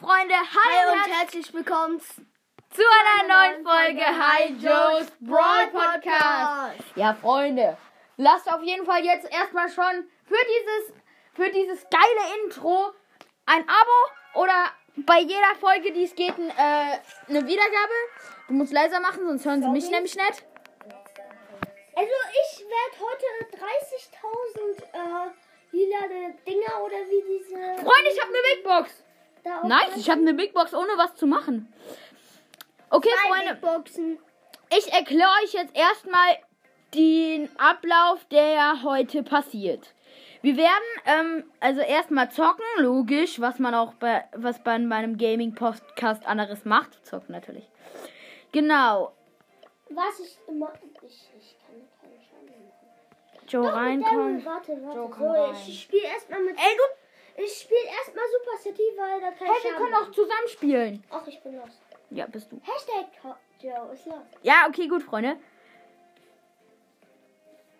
Freunde, hi, Hi und herzlich willkommen zu einer neuen Folge Hi Joe's Brawl Podcast. Ja, Freunde, lasst auf jeden Fall jetzt erstmal schon für dieses, für dieses geile Intro ein Abo oder bei jeder Folge, die es geht, ein, äh, eine Wiedergabe. Du musst leiser machen, sonst hören sie mich nämlich nicht. Also ich werde heute 30.000 äh, lila Dinger oder wie diese... Freunde, ich habe eine Big Box. Nice, ich habe eine Big Box ohne was zu machen. Okay, zwei Freunde. Big Boxen. Ich erkläre euch jetzt erstmal den Ablauf, der heute passiert. Wir werden ähm, also erstmal zocken, logisch, was man auch bei was bei meinem Gaming Podcast anderes macht, zocken natürlich. Genau. Was ich immer... Ich, ich kann keine Schaden machen. Joe reinkommen. Warte, warte. Joe, komm so, rein. ich spiele erstmal mit... Ey, du, Ich spiele erstmal Super City, weil da kein hey, wir Schaden können auch zusammen spielen. Ach, ich bin los. Ja, bist du. Hashtag Joe ist los. Ja, okay, gut, Freunde.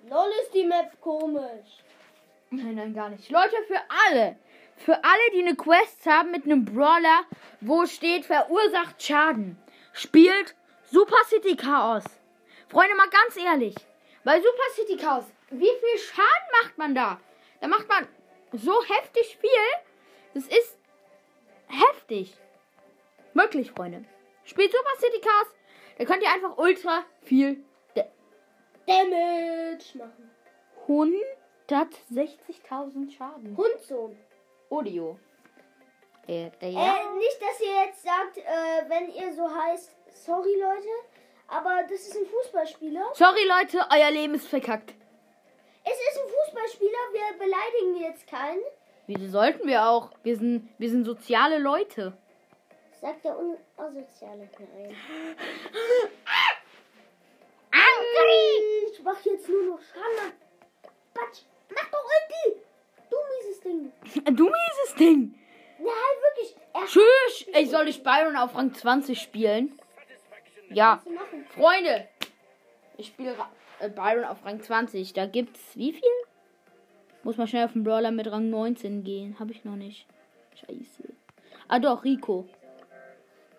Lol ist die Map komisch. Nein, nein, gar nicht. Leute, für alle. Für alle, die eine Quest haben mit einem Brawler, wo steht, verursacht Schaden. Spielt Super City Chaos. Freunde, mal ganz ehrlich. Bei Super City Chaos, wie viel Schaden macht man da? Da macht man so heftig viel. Das ist heftig. Wirklich, Freunde. Spielt Super City Chaos. Da könnt ihr einfach ultra viel da- Damage machen. 160.000 Schaden. Hundsohn. Audio. Äh, äh, ja. Äh, nicht, dass ihr jetzt sagt, äh, wenn ihr so heißt, sorry Leute, aber das ist ein Fußballspieler. Sorry, Leute, euer Leben ist verkackt. Es ist ein Fußballspieler, wir beleidigen jetzt keinen. Wieso sollten wir auch? Wir sind, wir sind soziale Leute. Sagt der unasoziale Nein. Angry! Ich mach jetzt nur noch Schaden. Batsch, mach doch Ulti! Du mieses Ding. Du mieses Ding. Nein, wirklich. Er Tschüss. Ich soll ich Byron auf Rang 20 spielen? Ja. Freunde. Ich spiele äh, Byron auf Rang 20. Da gibt's wie viel? Muss mal schnell auf den Brawler mit Rang 19 gehen. Habe ich noch nicht. Scheiße. Ah doch, Rico.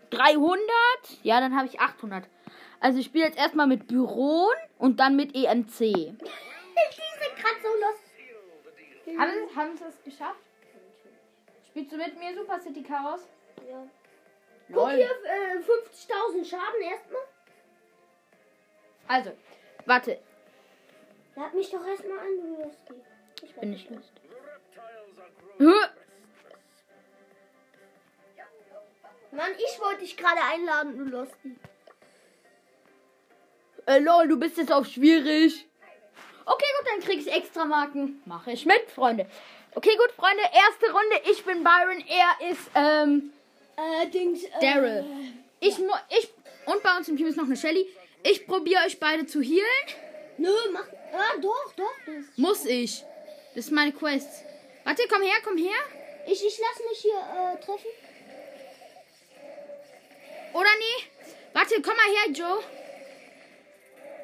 300? Ja, dann habe ich 800. Also ich spiele jetzt erstmal mit Byron und dann mit EMC. Die sind gerade so los. Haben, haben sie es geschafft? Spielst du mit mir Super City Chaos? Ja. Guck hier, äh, 50.000 Schaden erstmal. Also, warte. Lad mich doch erstmal an, du Lustig. Ich Bin nicht lustig. Hä? Mann, ich wollte dich gerade einladen, du Lustig. Äh, lol, du bist jetzt auf schwierig. Okay, gut, dann krieg ich extra Marken. Mache ich mit, Freunde. Okay, gut, Freunde, erste Runde. Ich bin Byron, er ist, ähm, Äh, Dings. Äh, Daryl. Ich, mu- ich, und bei uns im Team ist noch eine Shelly. Ich probiere euch beide zu healen. Nö, mach. Ah, doch, doch. Das. Muss ich. Das ist meine Quest. Warte, komm her, komm her. Ich, ich lass mich hier äh, treffen. Oder nee? Warte, komm mal her, Joe.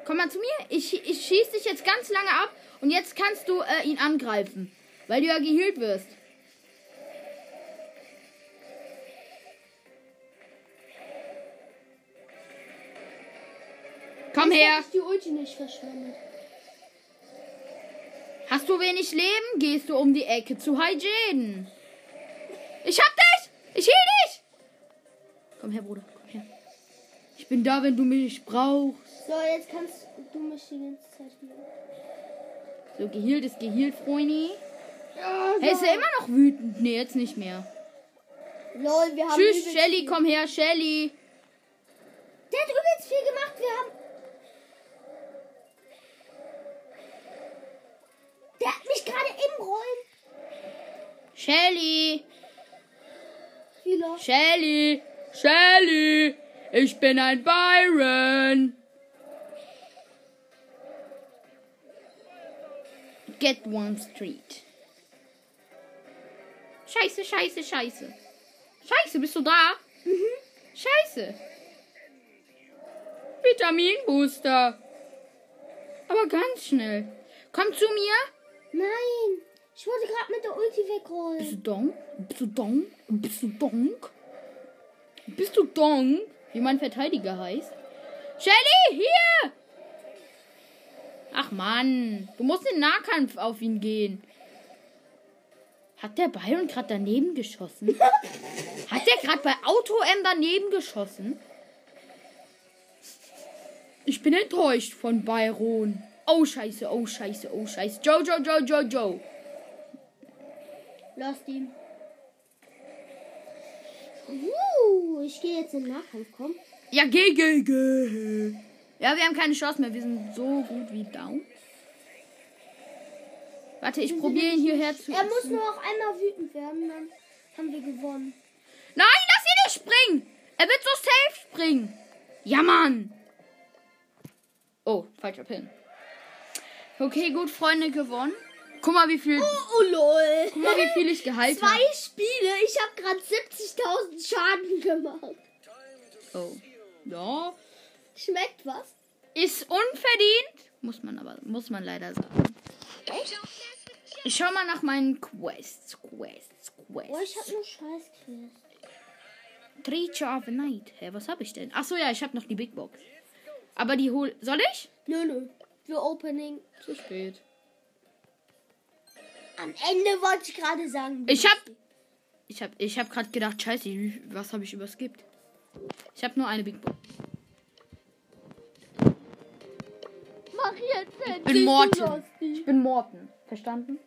Komm mal zu mir. Ich, ich schieß dich jetzt ganz lange ab und jetzt kannst du äh, ihn angreifen. Weil du ja geheilt wirst. Komm her. Ich die Ulti nicht verschwendet. Hast du wenig Leben? Gehst du um die Ecke zu Hygiene. Ich hab dich! Ich heal dich! Komm her, Bruder. Komm her. Ich bin da, wenn du mich brauchst. So, jetzt kannst du mich die ganze Zeit hier. So, geheilt ist geheilt, Freuni. Ja, Hey, ist er immer noch wütend? Nee, jetzt nicht mehr. Lol, wir haben. Tschüss, Shelly, komm her, Shelly. Der hat übelst viel gemacht. Wir haben. Der hat mich gerade im Rollen. Shelly. Shelly. Shelly. Ich bin ein Byron. Get one street. Scheiße, scheiße, scheiße. Scheiße, bist du da? Mhm. Scheiße. Vitaminbooster. Aber ganz schnell. Komm zu mir. Nein. Ich wollte gerade mit der Ulti Bist wegrollen. du donk? Bist du donk? Bist du donk? Bist du Dong? Wie mein Verteidiger heißt. Shelly, hier! Ach Mann, du musst in Nahkampf auf ihn gehen. Hat der Byron gerade daneben geschossen? Hat der gerade bei Auto M daneben geschossen? Ich bin enttäuscht von Byron. Oh scheiße, oh scheiße, oh scheiße. Joe, Joe, Joe, Joe, Joe. Lost ihn. Uh, ich gehe jetzt in den Nahkampf, komm. Ja, geh, geh, geh. Ja, wir haben keine Chance mehr. Wir sind so gut wie down. Warte, ich probiere ihn hierher zu. Er muss nur noch einmal wütend werden, dann haben wir gewonnen. Nein, lass ihn nicht springen! Er wird so safe springen. Ja, Mann. Oh, falscher Pin. Okay, gut, Freunde, gewonnen. Guck mal, wie viel, Oh, lol. guck mal, wie viel ich geheilt habe. Zwei Spiele, ich habe gerade 70.000 Schaden gemacht. Oh. Ja. Schmeckt was? Ist unverdient. Muss man aber, muss man leider sagen. Ich schau mal nach meinen Quests. Quests, Oh, ich Quests. habe nur Scheißquiz. Creature of the Night. Hä, was habe ich denn? Ach so, ja, ich habe noch die Big Box. Aber die hol. Soll ich? Nö, nö. Für Opening. Zu spät. Am Ende wollte ich gerade sagen. Ich hab. Ich hab, ich hab gerade gedacht, scheiße, was habe ich überskippt? Ich habe nur eine Big Box. Mach jetzt Ich bin Morten. Ich bin Morten. Verstanden?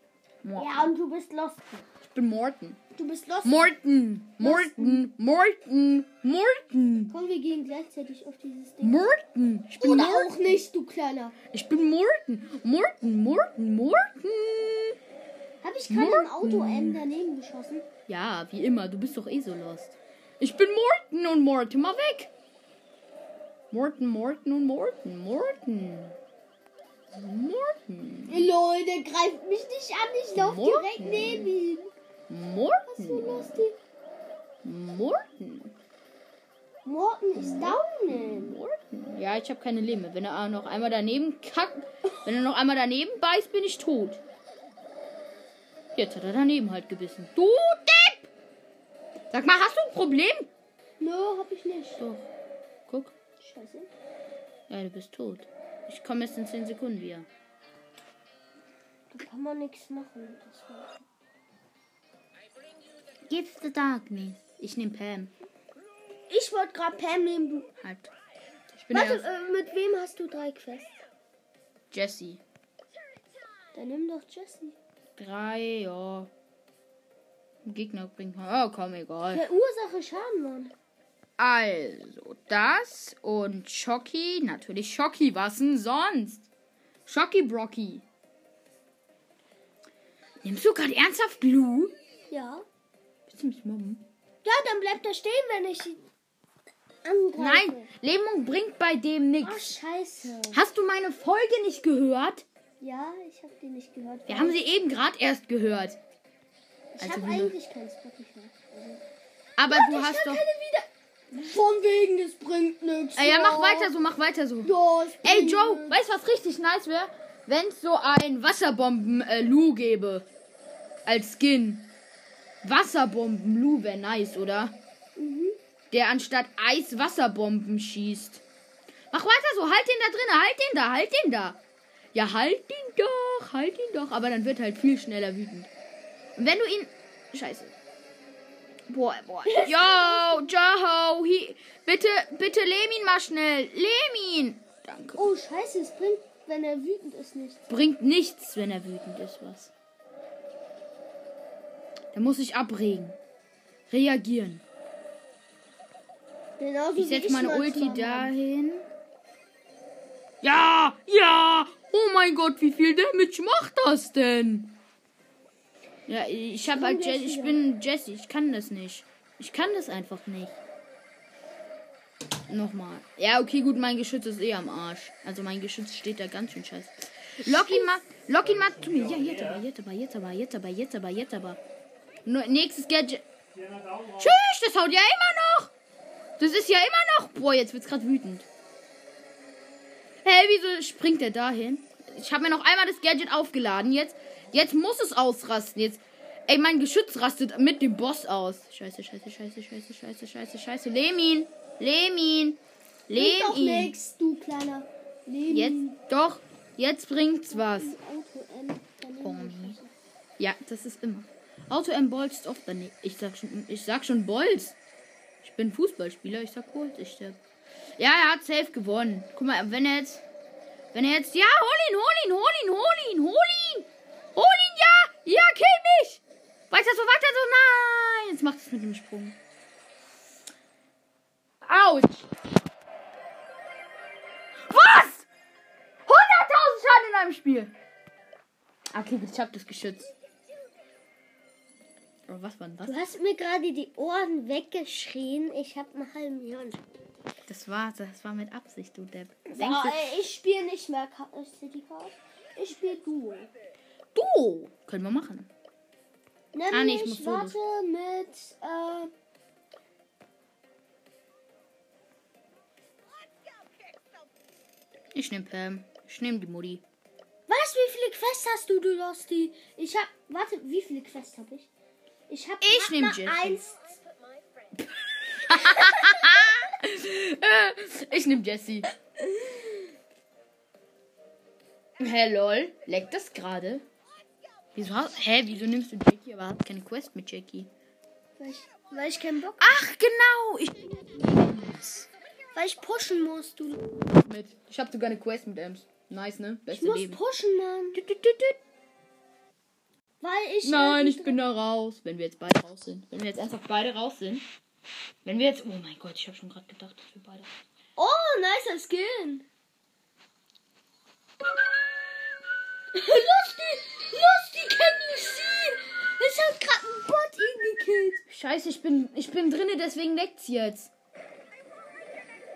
Morten. Ja, und du bist lost. Ich bin Morten. Du bist lost. Morten. Morten. Morten. Morten. Komm, wir gehen gleichzeitig auf dieses Ding. Morten. Ich bin Oder Morten. auch nicht, du Kleiner. Ich bin Morten. Morten. Morten. Morten. Habe ich gerade im Auto M daneben geschossen? Ja, wie immer. Du bist doch eh so lost. Ich bin Morten und Morten. Mal weg. Morten, Morten und Morten. Morten. Morten. Der greift mich nicht an. Ich laufe direkt neben ihm. Morten. lustig. Morten. Morten ist down. Morten. Ja, ich habe keine Leben. Wenn er noch einmal daneben kackt, wenn er noch einmal daneben beißt, bin ich tot. Jetzt hat er daneben halt gebissen. Du Depp! Sag mal, hast du ein Problem? Nö, hab ich nicht. Doch. Guck. Scheiße. Ja, du bist tot. Ich komme jetzt in 10 Sekunden wieder. Da kann man nichts machen. Gibt's the Darkness? Ich nehme Pam. Ich wollte gerade Pam nehmen. Du. Halt. Ich bin Warte, äh, mit wem hast du drei Quests? Jesse. Dann nimm doch Jessie. Drei, ja. Gegner bringt mal. Oh, komm, egal. Verursache Schaden, Mann. Also, das und Schocky. Natürlich Schocky. Was denn sonst? Schocky Brocky. Nimmst du gerade ernsthaft Blue? Ja. Willst du mich mobben? Ja, dann bleibt er stehen, wenn ich ihn angreife. Nein, Lähmung bringt bei dem Oh, nichts. scheiße. Hast du meine Folge nicht gehört? Ja, ich habe die nicht gehört. Wir haben sie eben gerade erst gehört. ich also habe eigentlich kein Spotify. Aber du ich hast doch. keine wieder. Von wegen, es bringt nichts. Äh, ja, mach weiter so, mach weiter so. Ja, Ey, Joe, nix. weißt du, was richtig nice wäre? Wenn es so ein Wasserbomben-Lu gäbe. Als Skin. Wasserbomben-Lu wäre nice, oder? Der anstatt Eis Wasserbomben schießt. Mach weiter so, halt den da drin, halt den da, halt den da. Ja, halt ihn doch, halt ihn doch. Aber dann wird halt viel schneller wütend. Und wenn du ihn. Scheiße. Boah, boah. Yo, Joe, hi, bitte, bitte lehm ihn mal schnell. Lehm ihn. Danke. Oh, scheiße, es bringt, wenn er wütend ist, nichts. Bringt nichts, wenn er wütend ist, was. Da muss ich abregen. Reagieren. Genauso Ich setze meine Ulti dahin. Ja, ja. Oh mein Gott, wie viel Damage macht das denn? Ja, ich habe halt Jesse, ich bin Jesse, ich kann das nicht. Ich kann das einfach nicht. Nochmal. Ja, okay, gut, mein Geschütz ist eh am Arsch. Also mein Geschütz steht da ganz schön scheiße. Lock ihn mal, lock ihn mir. Ja, jetzt aber, jetzt aber, jetzt aber, jetzt aber, jetzt aber, jetzt aber. Nächstes Gadget. Tschüss, das haut ja immer noch. Das ist ja immer noch. Boah, jetzt wird's gerade wütend. Hä, wieso springt der dahin? Ich habe mir noch einmal das Gadget aufgeladen. Jetzt, jetzt muss es ausrasten. Jetzt, Ey, mein Geschütz rastet mit dem Boss aus. Scheiße, scheiße, scheiße, scheiße, scheiße, scheiße, scheiße. Lehm ihn. Bringt doch nix, du kleiner Leben. Jetzt, doch. Jetzt bringt's was. Bombi. Ja, das ist immer. Auto M bolzt oft daneben. Ich sag schon, ich sag schon Bolz. Ich bin Fußballspieler, ich sag Bolz, ich sterb. Ja, er hat safe gewonnen. Guck mal, wenn er jetzt. Wenn er jetzt. Ja, hol ihn, hol ihn, hol ihn, hol ihn, hol ihn! Hol ihn, ja! Ja, kill mich! Weiter so, weiter so, nein! Jetzt macht es mit dem Sprung. Autsch! Was? 100.000 Schaden in einem Spiel! Okay, ich hab das Geschütz. Aber was war denn das? Du hast mir gerade die Ohren weggeschrien. Ich hab einen halben Hirn. Das war, das war mit Absicht, du Depp. So, du, äh, ich spiele nicht mehr äh, City Chaos. Ich spiele Duo. du? Können wir machen. Nämlich, Ah, nee, ich muss warte, mit, äh, Ich nehm Pam. Ich nehm die Mutti. was, wie viele Quests hast du, du Losty? Ich hab, warte, wie viele Quests hab ich? Ich hab Ich grad nehm mal Jessie. eins. Ich nehm Jessie. Hä, lol. Leckt das gerade? Wieso hast, hä, wieso nimmst du Jackie, aber hast keine Quest mit Jackie? Weil ich, weil ich keinen Bock, Ach, genau. Ich weil ich pushen muss, du. mit. Ich hab sogar eine Quest mit Ems. Nice, ne? Ich Beste muss Leben. pushen, Mann. Tüt, tüt, tüt. Weil ich. Nein, ich bin da raus. Wenn wir jetzt beide raus sind. Wenn wir jetzt ernsthaft beide raus sind. Wenn wir jetzt. Oh mein Gott, ich habe schon gerade gedacht, dass wir beide. Oh, nicer Skin. Lusty, Lusty, can you see? Ich hab grad einen Bot ihn gekillt. Scheiße, ich bin, ich bin drinne, deswegen leckt's jetzt.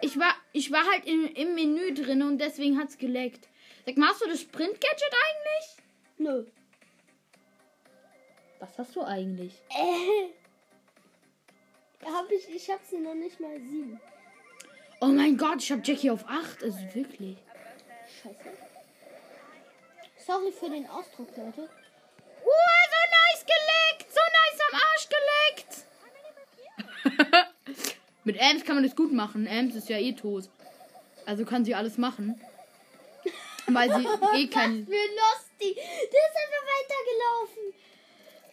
Ich war, ich war halt im, im Menü drin und deswegen hat's geleckt. Sag mal, hast du das Sprint-Gadget eigentlich? Nö. Was hast du eigentlich? Äh. Hab ich, ich hab sie noch nicht mal sieben. Oh mein Gott, ich hab Jackie auf 8. Also wirklich. Scheiße. Sorry für den Ausdruck, Leute. Oh, so nice geleckt! So nice am Arsch geleckt! Mit Ems kann man das gut machen. Ems ist ja eh tot. Also kann sie alles machen. Weil sie eh kein. Was für Losty. Der ist einfach weitergelaufen.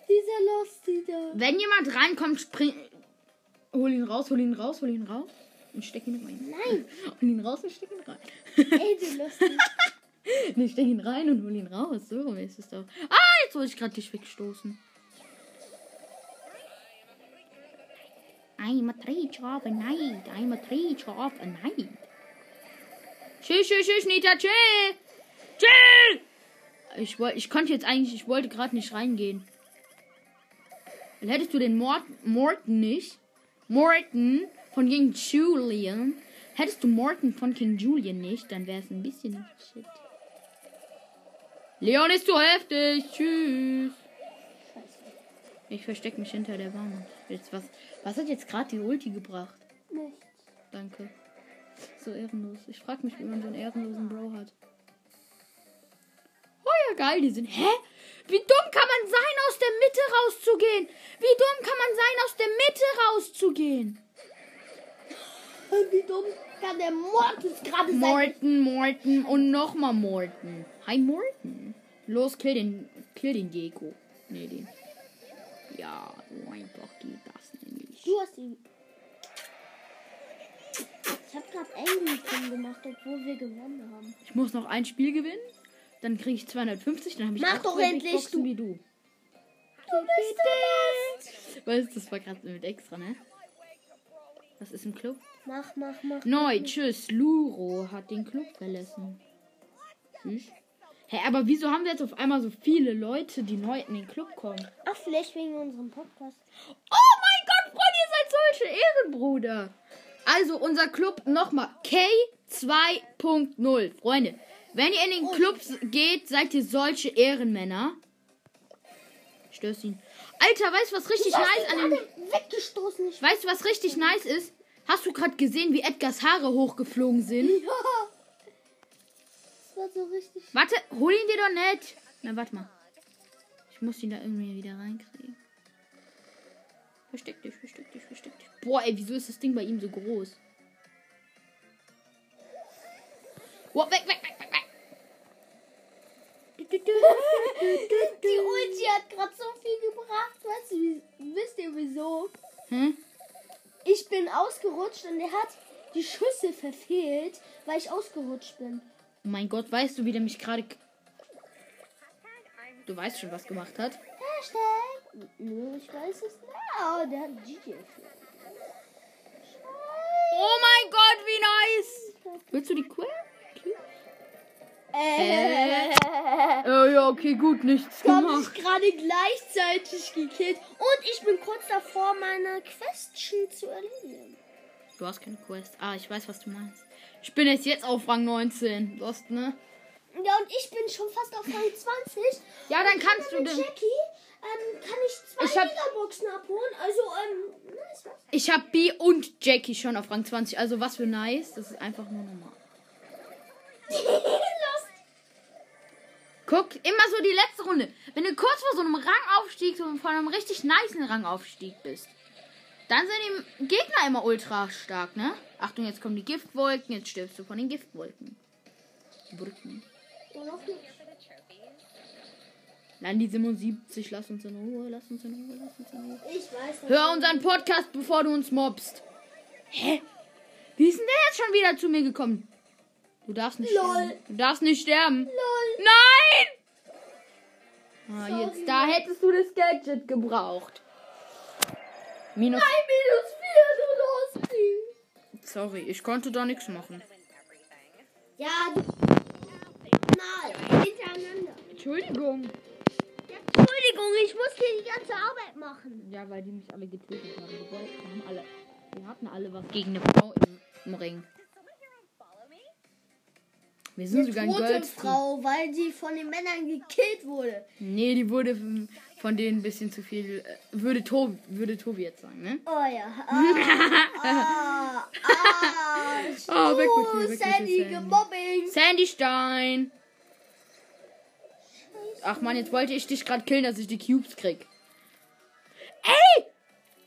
Dieser Losty da. Wenn jemand reinkommt, spring. Hol ihn raus, hol ihn raus, hol ihn raus. Und steck ihn rein. Nein. Hol ihn raus und steck ihn rein. Ey, du Losty. nee, steck ihn rein und hol ihn raus. So ist es doch. Ah, jetzt wollte ich gerade dich wegstoßen. I'm a treasure of a night. I'm a treasure of a night. Tschüss, tschüss, tschüss, Nita, chill. Chill. Ich, wollte, ich konnte jetzt eigentlich, ich wollte gerade nicht reingehen. Dann hättest du den Mort, Morton nicht. Morton von King Julian. Hättest du Morton von King Julian nicht, dann wäre es ein bisschen shit. Leon ist zu heftig. Tschüss. Ich verstecke mich hinter der Wand. Jetzt was, was hat jetzt gerade die Ulti gebracht? Nichts. Danke. So ehrenlos. Ich frage mich, wie man so einen ehrenlosen Bro hat. Geil, die sind. Hä? Wie dumm kann man sein, aus der Mitte rauszugehen? Wie dumm kann man sein, aus der Mitte rauszugehen? Wie dumm kann der Mortis gerade sein? Morten, Morten und nochmal Morten. Hi Morten. Los, kill den, kill den Gecko. Nee, den. Ja, so einfach geht das nämlich. Du hast ihn. Ich hab grad Angry Pin gemacht, obwohl wir gewonnen haben. Ich muss noch ein Spiel gewinnen. Dann kriege ich 250. Dann habe ich Mach doch endlich, Boxen du- wie du. Du bist der Weißt du, das war gerade mit extra, ne? Was ist im Club? Mach, mach, mach. Neu, tschüss. Luro hat den Club verlassen. Tschüss. Hä, aber wieso haben wir jetzt auf einmal so viele Leute, die neu in den Club kommen? Ach, vielleicht wegen unserem Podcast. Oh mein Gott, Freunde, ihr seid solche Ehrenbruder. Also unser Club nochmal K2.0. Freunde, wenn ihr in den Club geht, seid ihr solche Ehrenmänner. Stößchen. Alter, weißt du, was richtig nice an dem... Weggestoßen. Weißt du, was richtig nice ist? Hast du gerade gesehen, wie Edgars Haare hochgeflogen sind? ja. Das war so richtig. Warte, hol ihn dir doch nicht. Na, warte mal. Ich muss ihn da irgendwie wieder reinkriegen. Versteck dich, versteck dich, versteck dich. Boah, ey, wieso ist das Ding bei ihm so groß? Boah, weg, weg, weg. Die Ulti hat gerade so viel gebracht. Weißt du, wie- wisst ihr wieso? Hm? Ich bin ausgerutscht und er hat die Schüsse verfehlt, weil ich ausgerutscht bin. Oh mein Gott, weißt du, wie der mich gerade. Du weißt schon, was gemacht hat. Hashtag. Nö, ich weiß es nicht. Oh, der hat GG. Oh mein Gott, wie nice! Willst du die Quelle? Äh. Äh, ja, okay, gut, nichts gemacht. ich gerade gleichzeitig gekillt. Und ich bin kurz davor, meine Question zu erledigen. Du hast keine Quest. Ah, ich weiß, was du meinst. Ich bin jetzt jetzt auf Rang 19. Du hast, ne? Ja, und ich bin schon fast auf Rang 20. Ja, dann kannst du Mit den. Jackie ähm, kann ich zwei Ich hab- Megaboxen abholen. Also, ähm, nice, was? Ich hab B und Jackie schon auf Rang 20. Also was für nice. Das ist einfach nur normal. Guck, immer so die letzte Runde. Wenn du kurz vor so einem Rangaufstieg, so von einem richtig nicen Rangaufstieg bist, dann sind die Gegner immer ultra stark, ne? Achtung, jetzt kommen die Giftwolken, jetzt stirbst du von den Giftwolken. Brücken. Nein, die 77, lass uns in Ruhe, lass uns in Ruhe, lass uns in Ruhe. Ich weiß nicht. Hör unseren Podcast, bevor du uns mobst. Hä? Wie ist denn der jetzt schon wieder zu mir gekommen? Du darfst nicht Lol. sterben. Du darfst nicht sterben. Lol. Nein! Ah, Sorry. jetzt, da hättest du das Gadget gebraucht. Minus. Ein minus 4, du Losti. Sorry, ich konnte da nichts machen. Ja, du. Mal. Hintereinander. Entschuldigung. Ja, Entschuldigung, ich muss hier die ganze Arbeit machen. Ja, weil die mich alle getötet haben. Wir, wollten, haben alle, wir hatten alle was gegen eine Frau im, im Ring. Wir sind sogar ein Tote Gold. Frau, weil die von den Männern gekillt wurde. Nee, die wurde von denen ein bisschen zu viel. äh, Würde Tobi, würde Tobi jetzt sagen, ne? Oh ja. Ah, ah, ah. Oh, weg mit Oh, dir, weg mit dir, Sandy, Sandy. gemobbing. Sandy Stein! Ach man, jetzt wollte ich dich gerade killen, dass ich die Cubes krieg. Ey!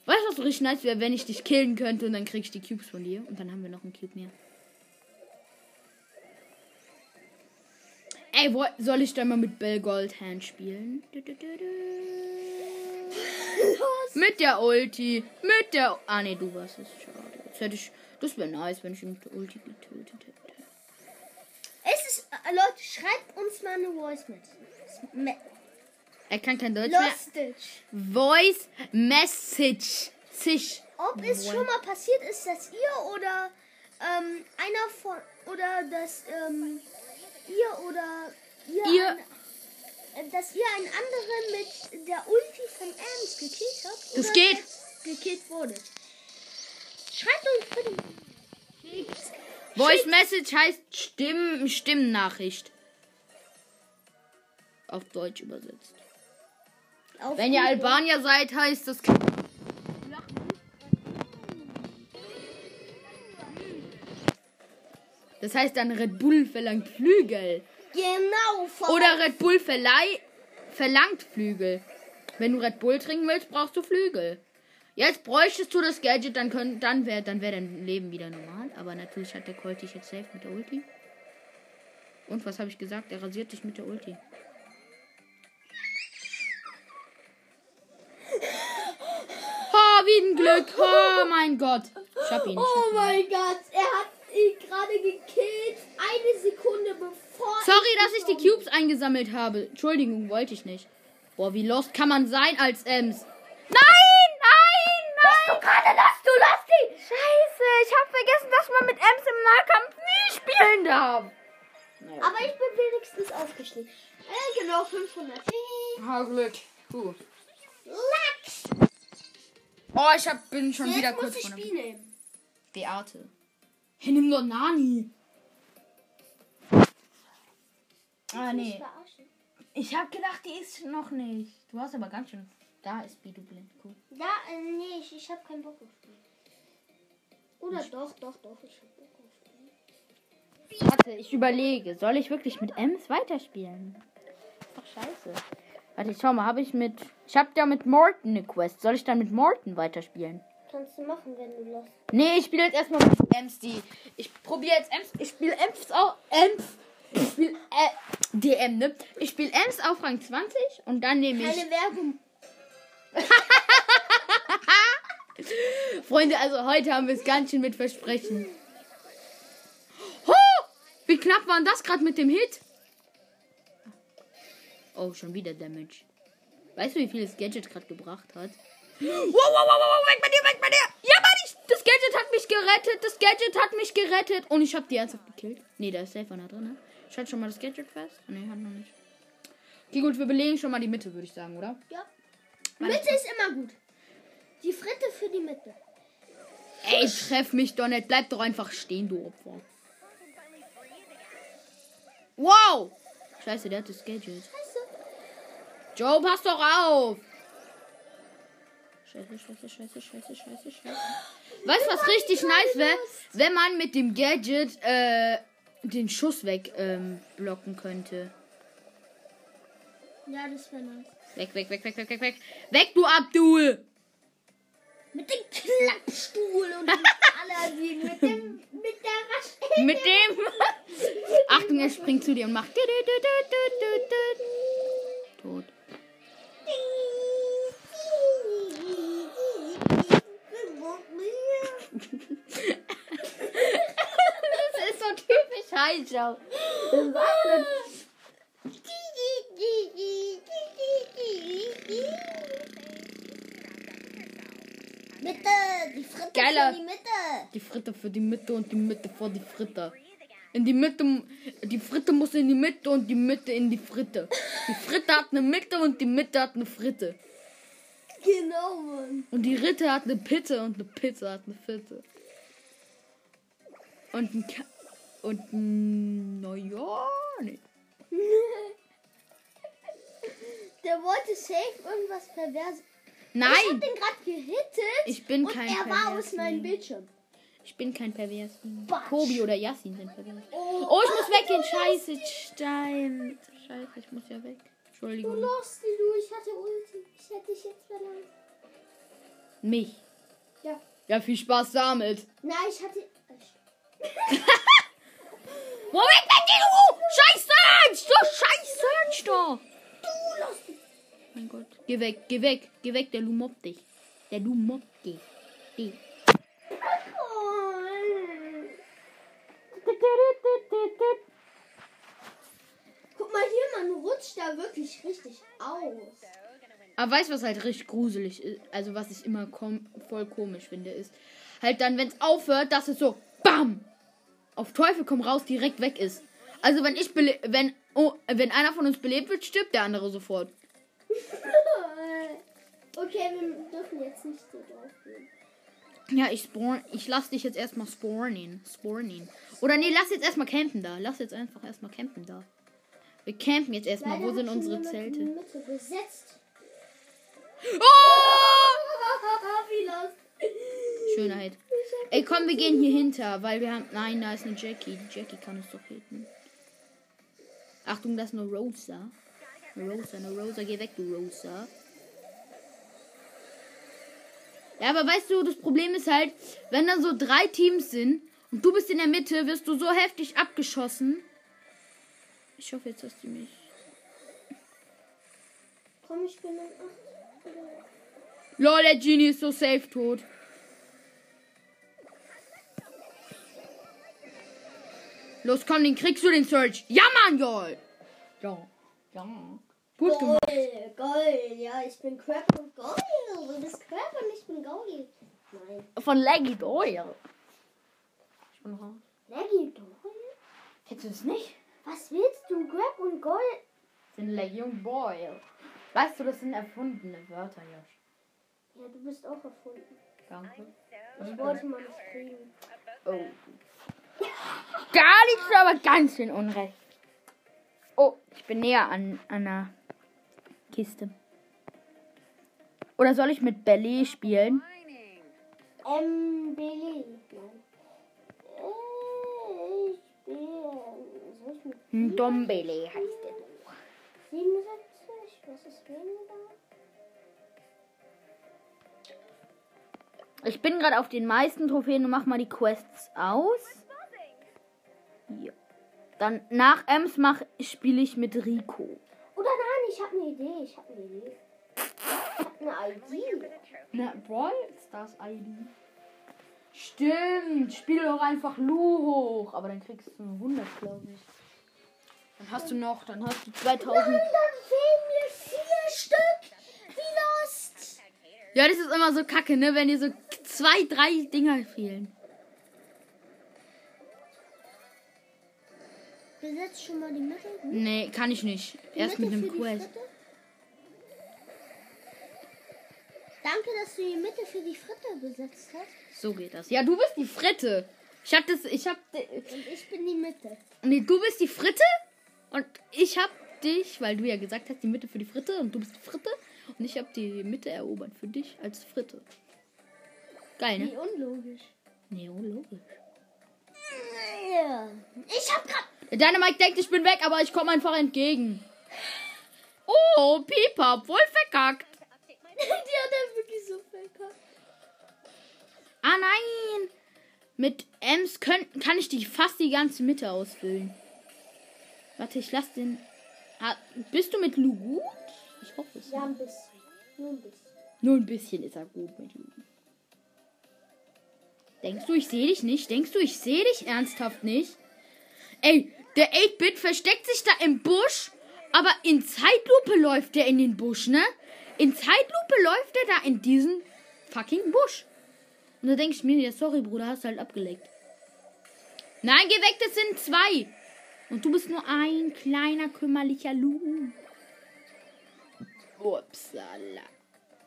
Weißt du, was so richtig nice wäre, wenn ich dich killen könnte und dann krieg ich die Cubes von dir und dann haben wir noch einen Cube mehr. Ey, wo, soll ich dann mal mit Bell Goldhand spielen? Du, du, du. Mit der Ulti. Mit der. Ah, nee, du warst es. Schade. Jetzt hätte ich. Das wäre nice, wenn ich ihn mit der Ulti getötet hätte. Es ist, äh, Leute, schreibt uns mal eine Voice mit. Me Er kann kein Deutsch mehr. Lustig. Voice Message. Sich. Ob es schon mal passiert ist, dass ihr oder ähm, einer von oder dass ähm, ihr oder ihr, Ihr- ein- äh, dass ihr einen anderen mit der Ulti von Ernst gekillt habt Das geht. gekillt wurdet. Schreibt uns bitte. Voice Message heißt Stimm Stimmnachricht. Auf Deutsch übersetzt. Auf Wenn ihr. Albanier seid, heißt das. Das heißt dann Red Bull verlangt Flügel. Genau. Von Oder Red Bull verleih, verlangt Flügel. Wenn du Red Bull trinken willst, brauchst du Flügel. Jetzt bräuchtest du das Gadget, dann könnt, dann wäre dann wär dein Leben wieder normal. Aber natürlich hat der Colt dich jetzt safe mit der Ulti. Und was habe ich gesagt? Er rasiert dich mit der Ulti. Oh, wie ein Glück. Oh mein Gott. Ich hab ihn. Ich Oh hab ihn. mein Gott, er hat ihn gerade gekillt. Eine Sekunde bevor. Sorry, ich dass ich die Cubes eingesammelt habe. Entschuldigung, wollte ich nicht. Boah, wie lost kann man sein als Ems? Nein, nein, nein. Du gerade lass, du lass die. Scheiße, ich habe vergessen, dass man mit Ems im Nahkampf nie spielen darf. Aber ich bin wenigstens aufgestiegen. Äh, genau, 500. Ha, Glück. Puh. Lachs. Oh, ich hab, bin schon wieder Jetzt muss kurz ich der Spiel nehmen. Beate. Hey, nimm doch Nani. Ah, nee. Ich hab gedacht, die ist noch nicht. Du hast aber ganz schön. Da ist Bidu blind. Cool. Da, äh, nee, ich, ich habe keinen Bock auf Spiel. Oder doch, doch, doch, ich hab Bock auf Spiel. Warte, ich überlege. Soll ich wirklich mit Ems weiterspielen? Doch scheiße. Warte, ich schau mal, habe ich mit. Ich habe ja mit Morton eine Quest. Soll ich dann mit Morton weiterspielen? Kannst du machen, wenn du Lust Nee, ich spiele jetzt erstmal mit Ems die. Ich probiere jetzt Ems. Ich spiele Ems auch. Ems. Ich spiele äh, DM, ne? Ich spiele Ems auf Rang 20 und dann nehme ich. Keine Werbung. Freunde, also heute haben wir es ganz schön mit Versprechen. Ho! Wie knapp war das gerade mit dem Hit? Oh, schon wieder Damage. Weißt du, wie viel das Gadget gerade gebracht hat? Wow, wow, wow, wow, weg bei dir, weg bei dir! Ja, Mann, ich, das Gadget hat mich gerettet, das Gadget hat mich gerettet. Und ich habe die ernsthaft gekillt. Nee, da ist safe einer drin, ne? Schaut schon mal das Gadget fest? Nee, hat noch nicht. Okay, gut, wir belegen schon mal die Mitte, würde ich sagen, oder? Ja. Mitte ist immer gut. Die Fritte für die Mitte. Ey, treff mich doch nicht. Bleib doch einfach stehen, du Opfer. Wow! Scheiße, der hat das Gadget. Scheiße. Joe, pass doch auf! Scheiße, scheiße, scheiße, scheiße, scheiße, scheiße. Weißt du, was richtig nice wäre? Wenn man mit dem Gadget äh, den Schuss weg ähm, blocken könnte. Ja, das wäre nice. Weg, weg, weg, weg, weg, weg, weg. Weg, du Abdul! Mit dem Klappstuhl und Aladdin. Mit dem. Mit der Wasch. Mit dem. Achtung, er springt zu dir und macht. Tot. Das ist so typisch Heischau. Mitte, die Fritte Geiler. für die Mitte. Die Fritte für die Mitte und die Mitte vor die Fritte. In die Mitte, die Fritte muss in die Mitte und die Mitte in die Fritte. Die Fritte hat eine Mitte und die Mitte hat eine Fritte. Genau, Mann. Und die Ritte hat eine Pizza und eine Pizza hat eine Fitte. Und ein Ka und ein, naja, nee. Der wollte safe irgendwas pervers. Ich hab Nein, den gerade gehittet. ich bin kein er war pervers aus meinem. Bildschirm. ich bin kein pervers. Batsch. Kobi oder Yassin sind pervers. Oh, Oh, ich muss weggehen. Scheiße, Stein. Scheiße, ich muss ja weg. Du Entschuldigung. Losti, du, ich hatte Ulti. Ich hätte dich jetzt verlangt. Mich. Ja. Ja, viel Spaß damit. Nein, ich hatte. Mit dir, du? Scheiß Search! Du scheiß Search doch! Du Losti. Mein Gott. Geh weg, geh weg, geh weg, der Lu mobbt dich. Der Lu mobbt dich. Die. Guck mal hier, man rutscht da wirklich richtig aus. Aber weißt du, was halt richtig gruselig ist? Also, was ich immer kom voll komisch finde, ist halt dann, wenn es aufhört, dass es so BAM! Auf Teufel komm raus direkt weg ist. Also, wenn ich bele wenn, oh, wenn einer von uns belebt wird, stirbt der andere sofort. Okay, wir dürfen jetzt nicht so drauf gehen. Ja, ich spawn, ich lass dich jetzt erstmal spawnen. Spawnen. Oder nee, lass jetzt erstmal campen da. Lass jetzt einfach erstmal campen da. Wir campen jetzt erstmal. Wo Leider sind hat schon unsere Zelte? Mitte. Oh! Wie los? Schönheit. Ey, komm, wir gehen hier hinter, weil wir haben. Nein, da ist eine Jackie. Die Jackie kann uns doch hitten. Achtung, das ist eine Rosa. Eine Rosa, eine Rosa. Geh weg, du Rosa. Ja, aber weißt du, das Problem ist halt, wenn dann so drei Teams sind und du bist in der Mitte, wirst du so heftig abgeschossen. Ich hoffe jetzt, dass die mich. Komm, ich bin in acht. Lol, der Genie ist so safe tot. Los, komm, den kriegst du, den Search. Ja, Mann, Jol. Ja, ja. Gut gemacht. Geil, geil. Ja, ich bin Crab und Gold. Du bist Crab und ich bin Gold. Nein. Von Leggy Doyle. Ich bin raus. Leggy Gold? Kennst du das nicht? Was willst du? Grab und Gold? sind Leggy und Boyle. Weißt du, das sind erfundene Wörter, Josh. Ja, du bist auch erfunden. Danke. Ich wollte mal nicht kriegen. Oh. Gar nichts, aber ganz in Unrecht. Oh, ich bin näher an, an einer Kiste. Oder soll ich mit Ballet spielen? Ähm, Billy. Dombele heißt der. 77? Was ist weniger? Ich bin gerade auf den meisten Trophäen und mach mal die Quests aus. Hier. Dann nach Ems spiele ich mit Rico. Oder nein, ich habe eine Idee. Ich habe eine Idee. Ich habe eine ID. Na, Brawl Stars ID. Stimmt, spiel doch einfach Lu hoch. Aber dann kriegst du 100, glaube ich. Dann hast du noch, dann hast du 2000. Nein, dann fehlen mir vier Stück. Wie Lost. Ja, das ist immer so kacke, ne? Wenn dir so zwei, drei Dinger fehlen. Besetzt schon mal die Mitte. Hm? Nee, kann ich nicht. Die Erst Mitte mit dem Quest. Danke, dass du die Mitte für die Fritte besetzt hast. So geht das. Ja, du bist die Fritte. Ich hab das, ich hab, Und ich bin die Mitte. nee, du bist die Fritte und ich hab dich, weil du ja gesagt hast, die Mitte für die Fritte und du bist die Fritte und ich hab die Mitte erobert für dich als Fritte. Geil, ne? unlogisch. Nee, oh, logisch. Ja. Ich hab grad. Deine Mike denkt, ich bin weg, aber ich komme einfach entgegen. Oh, Pieper, voll verkackt. die hat er wirklich so verkackt. Ah nein! Mit Ems können, kann ich die fast die ganze Mitte ausfüllen. Warte, ich lass den. Ah, bist du mit Lu gut? Ich hoffe es. Ja, ein bisschen. Nur ein bisschen. Nur ein bisschen ist er gut mit Lu. Denkst du, ich sehe dich nicht? Denkst du, ich sehe dich ernsthaft nicht? Ey, der 8-Bit versteckt sich da im Busch, aber in Zeitlupe läuft der in den Busch, ne? In Zeitlupe läuft er da in diesen fucking Busch. Und da denke ich mir, ja, sorry, Bruder, hast du halt abgeleckt. Nein, geh weg, das sind zwei. Und du bist nur ein kleiner, kümmerlicher Lu. Upsala.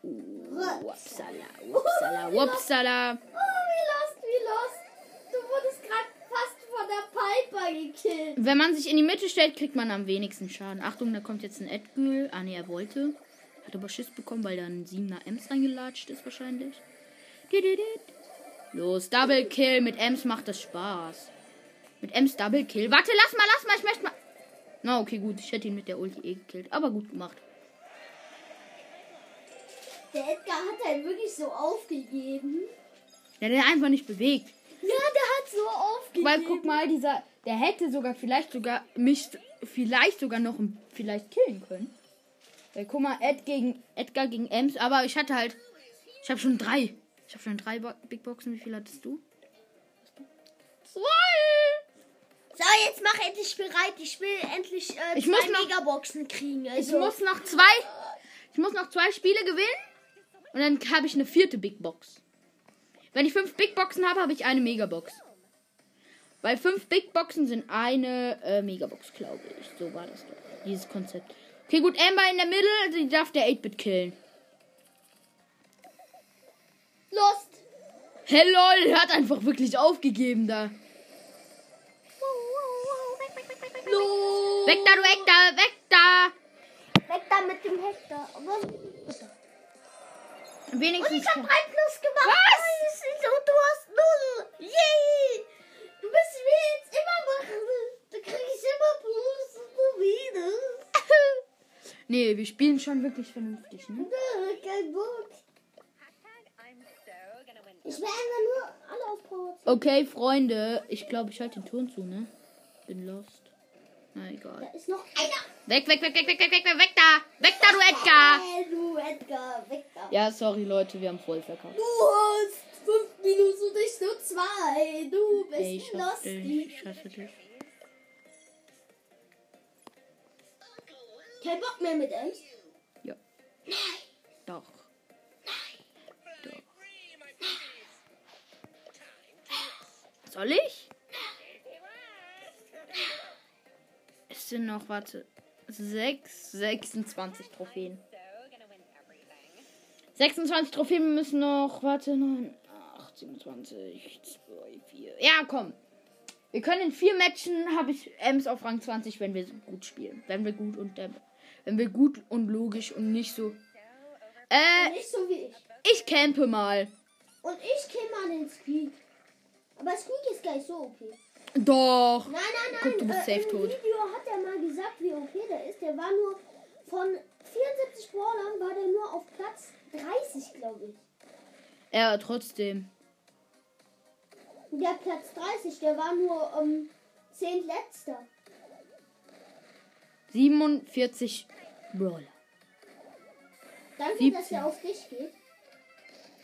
Upsala, upsala, upsala. Oh, wie lost, wie lost. Du wurdest gerade fast von der Piper gekillt. Wenn man sich in die Mitte stellt, kriegt man am wenigsten Schaden. Achtung, da kommt jetzt ein Edgül. Ah, ne, er wollte. Hat aber Schiss bekommen, weil da ein 7er Ems reingelatscht ist wahrscheinlich. Los, Double Kill. Mit Ems macht das Spaß. Mit Ems Double Kill. Warte, lass mal, lass mal. Ich möchte mal. Na, okay, gut. Ich hätte ihn mit der Ulti eh gekillt. Aber gut gemacht. Der Edgar hat halt wirklich so aufgegeben. Der hat einfach nicht bewegt. Ja, der hat so aufgegeben. Weil guck mal, dieser, der hätte sogar vielleicht sogar mich vielleicht sogar noch vielleicht killen können. Weil guck mal, Ed gegen Edgar gegen Ems, aber ich hatte halt, ich habe schon drei, ich habe schon drei Big Boxen. Wie viel hattest du? Zwei. So, jetzt mach endlich bereit. Ich will endlich äh, Ich zwei noch- Megaboxen kriegen. Ich Also, muss noch zwei, ich muss noch zwei Spiele gewinnen und dann habe ich eine vierte Big Box. Wenn ich fünf Big Boxen habe, habe ich eine Megabox. Weil fünf Big Boxen sind eine äh, Megabox, glaube ich. So war das doch. Dieses Konzept. Okay, gut, Amber in der Mitte, die darf der 8-Bit killen. Lost. Hey lol, hat einfach wirklich aufgegeben da. Los. Weg da, du weg da, weg da! Weg da mit dem Hektar. Aber Und Wenigstens. ich hab 3 plus gemacht. Was? Und du hast 0. Yay. Du bist wie jetzt immer machen. Da krieg ich immer plus und du minus. nee, wir spielen schon wirklich vernünftig, ne? Nö, Kein Bock. Ich will einfach nur alle auf ziehen. Okay, Freunde, ich glaube, ich halte den Ton zu, ne? Bin lost. Na egal. Da ist noch einer. Weg, weg, weg, weg, weg, weg, weg, weg, weg da! Weg da, du Edgar! Hey, du Edgar. Weg da. Ja, sorry, Leute, wir haben voll verkauft. Du hast 5 Minus und ich nur 2. Du bist Ey, ich lustig. ich hasse dich. Kein Bock mehr mit Ems. Ja. Doch. Doch. Soll ich? Sind noch, warte, 6, 26 Trophäen. 26 Trophäen müssen noch, warte, 9, 8, 27, 2, 4. Ja, komm. Wir können in vier Matchen, habe ich Ems auf Rang 20, wenn wir gut spielen. Wenn wir gut und ähm, wenn wir gut und logisch und nicht so. Äh, Nicht so wie ich. ich campe mal. Und ich kill mal den Squeak. Aber Squeak ist gar nicht so okay. Doch. Nein, nein, nein. Guck, du bist äh, safe Im tot. Video hat er mal gesagt, wie okay der ist. Der war nur von 74 Brawlern war der nur auf Platz 30, glaube ich. Ja, trotzdem. Der Platz 30, der war nur um 10 letzter. 47 Brawler. Danke, 17. dass er auf dich geht.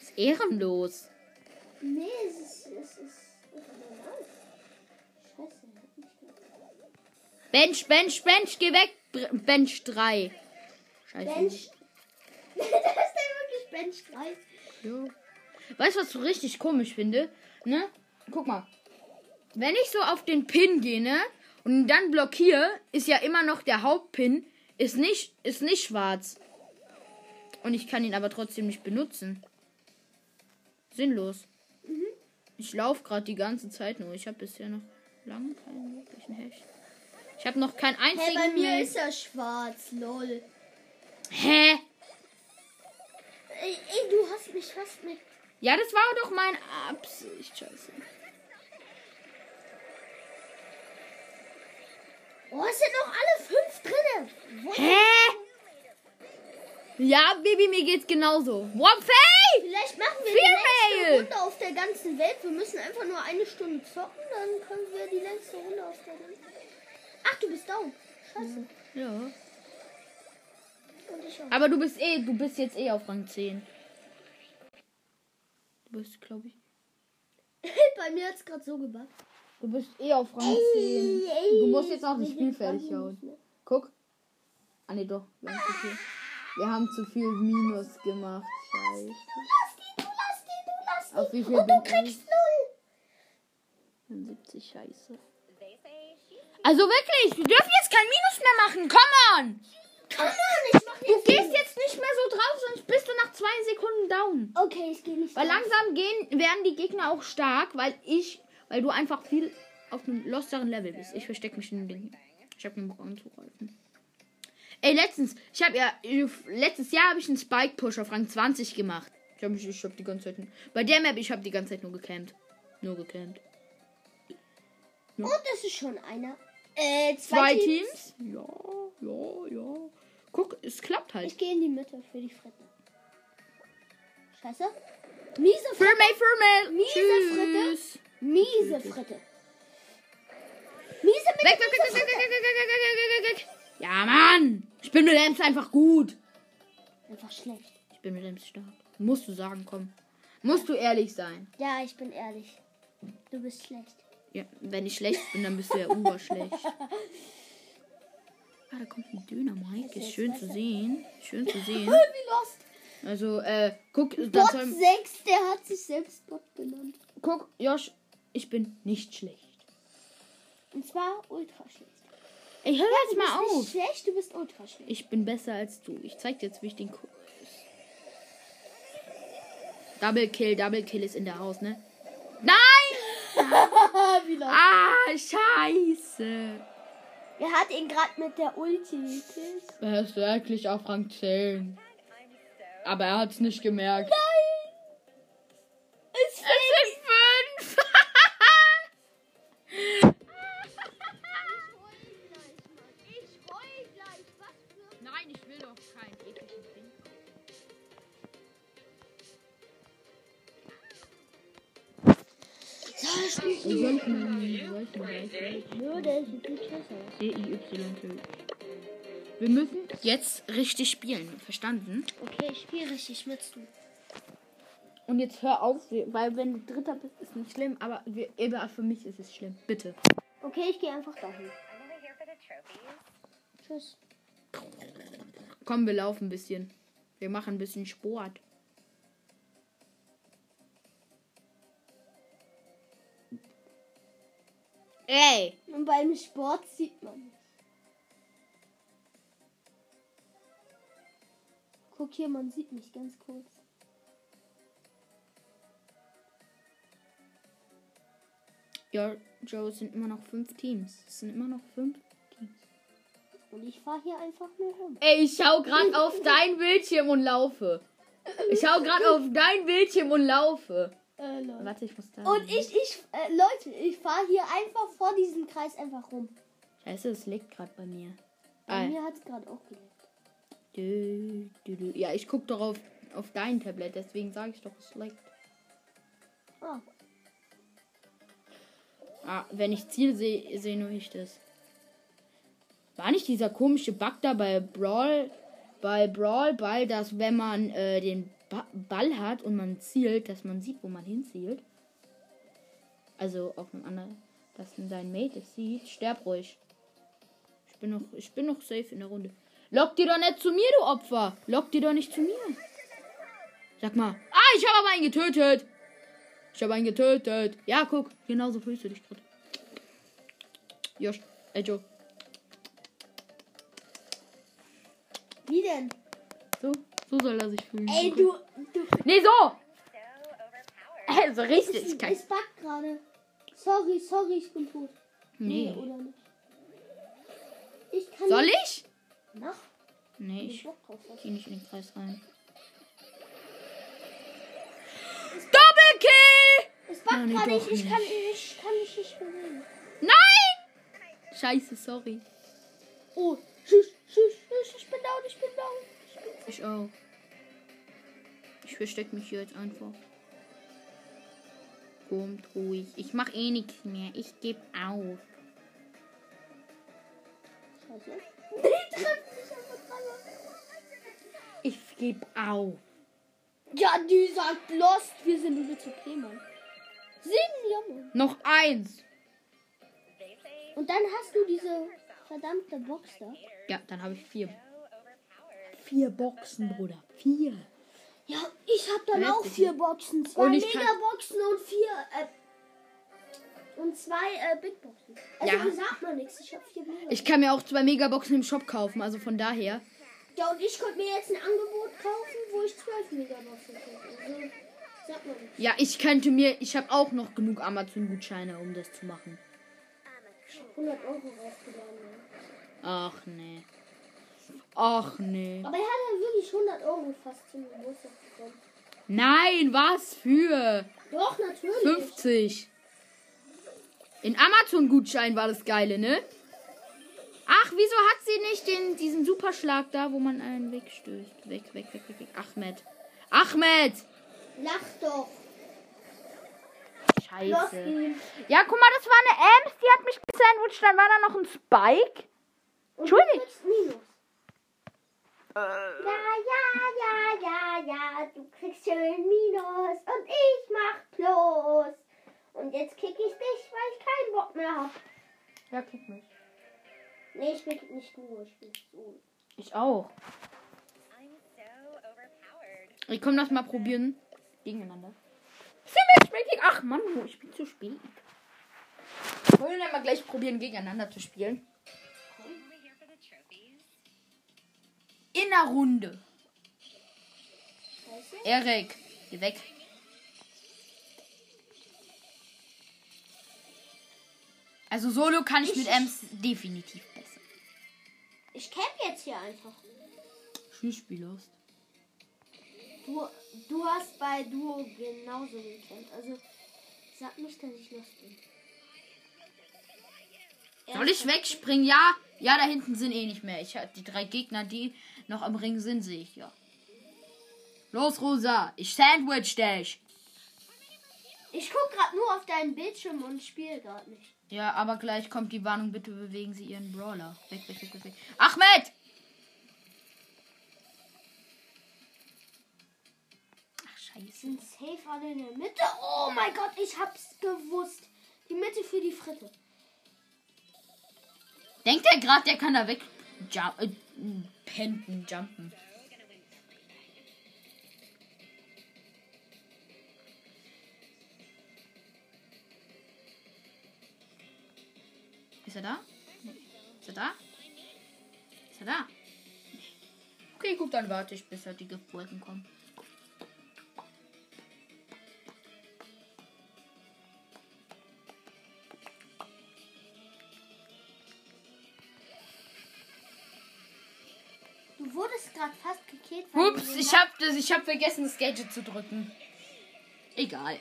ist ehrenlos. Nee, es ist. Es ist. Es ist normal. Scheiße, er hat mich gehört. Bench, Bench, Bench, geh weg. Bench 3. Scheiße. Bench. das ist ja wirklich Bench 3. Ja. Weißt du, was ich so richtig komisch finde? Ne? Guck mal. Wenn ich so auf den Pin gehe, ne? Und dann blockiere, ist ja immer noch der Hauptpin, ist nicht, ist nicht schwarz. Und ich kann ihn aber trotzdem nicht benutzen. Sinnlos. Ich laufe gerade die ganze Zeit nur. Ich habe bisher noch lange keinen wirklichen Hash. Ich habe noch keinen Hey, einzigen. bei mir ist er schwarz, lol. Hä? Ey, ey, du hast mich fast mit. Ja, das war doch meine Absicht. Scheiße. Oh, es sind noch alle fünf drinne. What? Hä? Ja, Baby, mir geht's genauso. Wopfey! Vielleicht machen wir die längste Runde auf der ganzen Welt. Wir müssen einfach nur eine Stunde zocken, dann können wir die längste Runde auf der ganzen Ach, du bist down. Scheiße. Ja. Auch. Aber du bist eh, du bist jetzt eh auf Rang 10. Du bist, glaube ich. Bei mir hat es gerade so gebackt. Du bist eh auf Rang 10. Du musst jetzt noch das Spiel fertig hauen. Guck. Ah ne, doch. Wir haben zu viel, wir haben zu viel Minus gemacht. Scheiße. Du lass die, du lass die, du lass die. Auf wie viel Und du kriegst null. 70, scheiße. Also wirklich, wir dürfen jetzt kein Minus mehr machen. Come on! Come on, ich mach Du gehst jetzt nicht mehr so drauf, sonst bist du nach zwei Sekunden down. Okay, ich gehe nicht. Weil drauf. langsam gehen, werden die Gegner auch stark, weil ich, weil du einfach viel auf einem losteren Level bist. Ich verstecke mich in dem Ding. Ich habe einen Bock anzugreifen. Ey, letztens, ich habe ja, letztes Jahr habe ich einen Spike Push auf Rang 20 gemacht. Ich habe mich, ich habe die ganze Zeit, nur- bei der Map, ich habe die ganze Zeit nur gecampt. Nur gecampt. Und das ist schon einer. Äh, zwei, zwei Teams. Teams. Ja, ja, ja. Guck, es klappt halt. Ich gehe in die Mitte für die Fritte. Scheiße. Miese Fritte. Firme, firme. Miese Tschüss. Fritte. Miese Fritte. Miese, miese, weg, weg, miese weg, weg, weg, weg, weg, weg, weg, weg. Ja, Mann. Ich bin mit Ems einfach gut. Einfach schlecht. Ich bin mit Ems stark. Musst du sagen, komm. Musst du ehrlich sein. Ja, ich bin ehrlich. Du bist schlecht. Ja, wenn ich schlecht bin, dann bist du ja oberschlecht. Ah, da kommt ein Döner, Mike. Ist schön zu sehen. Schön zu sehen. Wie lost. Also, äh, guck, Bot soll, 6, der hat sich selbst Bot genannt. guck, Josh, ich bin nicht schlecht. Und zwar ultra schlecht. Ey, hör jetzt Du mal bist auf. nicht schlecht, du bist ultra schlecht. Ich bin besser als du. Ich zeig dir jetzt, wie ich den Kurs. Double Kill, Double Kill ist in der Haus, ne? Nein! Wie. Ah, scheiße. Er hat ihn gerade mit der Ulti gekillt. Er ist wirklich auf Rang 10. Aber er hat's nicht gemerkt. Es D-I-Y-T. Wir müssen jetzt richtig spielen, verstanden? Okay, ich spiele richtig mit du. Und jetzt hör auf, weil wenn du Dritter bist, ist nicht schlimm, aber wir, aber für mich ist es schlimm. Bitte. Okay, ich gehe einfach dahin. Tschüss. Komm, wir laufen ein bisschen. Wir machen ein bisschen Sport. Ey! Und beim Sport sieht man Guck hier, man sieht mich ganz kurz. Ja, Joe, es sind immer noch fünf Teams. Es sind immer noch fünf Teams. Und ich fahre hier einfach nur rum. Ey, ich schau gerade auf dein Bildschirm und laufe. Ich schau gerade auf dein Bildschirm und laufe. Äh, Leute. Warte, ich muss da. Und ich, ich, äh, Leute, ich fahre hier einfach vor diesem Kreis einfach rum. Scheiße, es liegt gerade bei mir. Bei Ah, mir hat es gerade auch gelegt. Ja, ich guck doch auf, auf dein Tablet, deswegen sage ich doch, es leckt. Ah, Ah, wenn ich Ziel sehe, sehe nur ich das. War nicht dieser komische Bug da bei Brawl, bei Brawl Ball, dass wenn man äh, den ba Ball hat und man zielt, dass man sieht, wo man hinzielt? Also auf einem anderen, dass dein Mate es sieht. Sterb ruhig. Ich bin noch, ich bin noch safe in der Runde. Lock dir doch nicht zu mir, du Opfer. Lock dir doch nicht zu mir. Sag mal. Ah, ich habe aber einen getötet. Ich habe einen getötet. Ja, guck. Genauso fühlst du dich gerade. Josh. Ey, Joe. wie denn? So. So soll er sich fühlen. Ey, du, du, Nee, so. Also es, richtig. es backt gerade. Sorry, sorry, ich bin tot. Nee. oder nicht? Ich kann Soll nicht. ich? Mach. Nee, Ich ich Bock drauf. was. geh nicht in den Kreis rein. Doppelkill! Es backt gerade nicht. Ich kann, ich kann mich nicht bewegen. Nein! Scheiße, sorry. Oh, tschüss, tschüss, tschüss. Ich bin down, ich bin down. Ich bin Ich auch. Ich versteck mich hier jetzt einfach. Kommt ruhig. Ich mach eh nichts mehr. Ich geb auf. Ich geb auf. Ja, die sagt Lost. Wir sind über zu Mann. Sieben Jammer. Noch eins. Und dann hast du diese verdammte Box da. Ja, dann habe ich vier. Vier Boxen, Bruder. Vier. Ja, ich hab dann Heftig. auch vier Boxen. Zwei Und ich kann- Megaboxen und vier. Äh, und zwei äh, Big Boxen. Also, Ja. sagt man nichts. Ich hab vier Megaboxen. Ich kann mir auch zwei Megaboxen im Shop kaufen. Also von daher. Ja, und ich konnte mir jetzt ein Angebot kaufen, wo ich zwölf Megaboxen kriege. Also, sagt man nicht. Ja, ich könnte mir. Ich habe auch noch genug Amazon-Gutscheine, um das zu machen. Ich hab 100 Euro rausgeladen. Ja. Ach nee. Ach nee. Aber er hat ja wirklich 100 Euro fast zum Geburtstag bekommen. Nein, was für? Doch, natürlich. 50. In Amazon-Gutschein war das Geile, ne? Ach, wieso hat sie nicht den, diesen Superschlag da, wo man einen wegstößt? Weg, weg, weg, weg, weg. Ahmed. Ahmed! Lach doch. Scheiße. Ja, guck mal, das war eine Ems, die hat mich gesandwiched. Dann war da noch ein Spike. Entschuldigung. Ja, ja, ja, ja, ja, du kriegst schön Minus und ich mach Plus. Und jetzt kick ich dich, weil ich keinen Bock mehr hab. Ja, kick mich. Nee, ich bin nicht du, ich bin du. Ich auch. So. Ich komm das mal probieren. Gegeneinander. Ach Mann, ich bin zu spät. Wollen wir mal gleich probieren, gegeneinander zu spielen? In der Runde. Erik, geh weg. Also Solo kann ich mit Ems definitiv besser. Ich camp jetzt hier einfach. Spielspiellos. Du, du hast bei Duo genauso gecampt. Also sag nicht, dass ich los bin. Soll ich wegspringen? Ja. Ja, da hinten sind eh nicht mehr. Ich die drei Gegner, die noch am Ring sind, sehe ich ja. Los, Rosa. Ich sandwich dich. Ich guck gerade nur auf deinen Bildschirm und spiele gerade nicht. Ja, aber gleich kommt die Warnung, bitte bewegen Sie Ihren Brawler. Weg, weg, weg, weg, weg. Ahmed! Ach, scheiße. Sind safe alle in der Mitte. Oh mein Gott, ich hab's gewusst. Die Mitte für die Fritte. Denkt er gerade, der kann da weg jump, äh, penden, jumpen. Ist er da? Nee. Ist er da? Ist er da? Nee. Okay, gut, dann warte ich, bis halt die Giftwolken kommen. Du wurdest gerade fast gekillt. Ups, ich hab, das, ich hab vergessen, das Gadget zu drücken. Egal.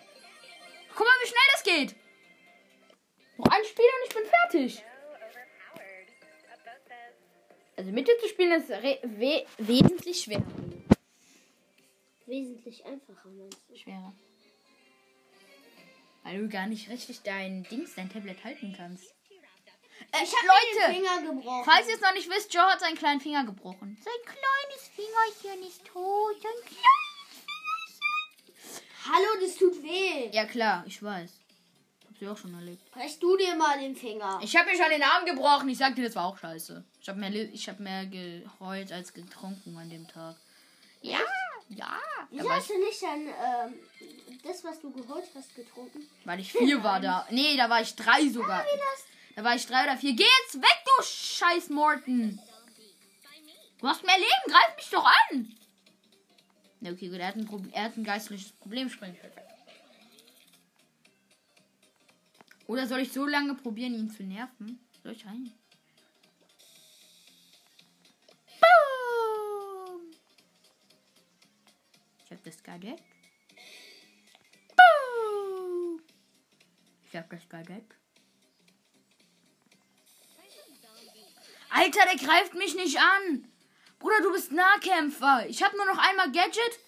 Guck mal, wie schnell das geht. Noch ein Spiel und ich bin fertig. Also Mitte zu spielen ist we wesentlich schwerer. Wesentlich einfacher, meinst du? Schwerer. Weil du gar nicht richtig dein Dings, dein Tablet halten kannst. Äh, Ich habe den Leute, Finger gebrochen. falls ihr es noch nicht wisst, Joe hat seinen kleinen Finger gebrochen. Sein kleines Fingerchen ist tot. Sein kleines Hallo, das tut weh. Ja klar, ich weiß. Hab sie auch schon erlebt. Brech du dir mal den Finger. Ich habe mir schon den Arm gebrochen. Ich sag dir, das war auch scheiße. Ich habe mehr, ich hab mehr geheult als getrunken an dem Tag. Ja, ja. War hast du nicht dann ähm, das, was du geholt hast, getrunken? weil ich vier war da. Nee, da war ich drei sogar. Da war ich drei oder vier. Geh jetzt weg, du scheiß Morten. Du hast mehr Leben. Greif mich doch an. Na, okay, gut. Er hat ein, Prob- er hat ein geistliches Problem. Springt Oder soll ich so lange probieren, ihn zu nerven? Soll ich rein? Boom! Ich hab das Gadget. Boom! Ich hab das Gadget. Alter, der greift mich nicht an. Bruder, du bist Nahkämpfer. Ich hab nur noch einmal Gadget.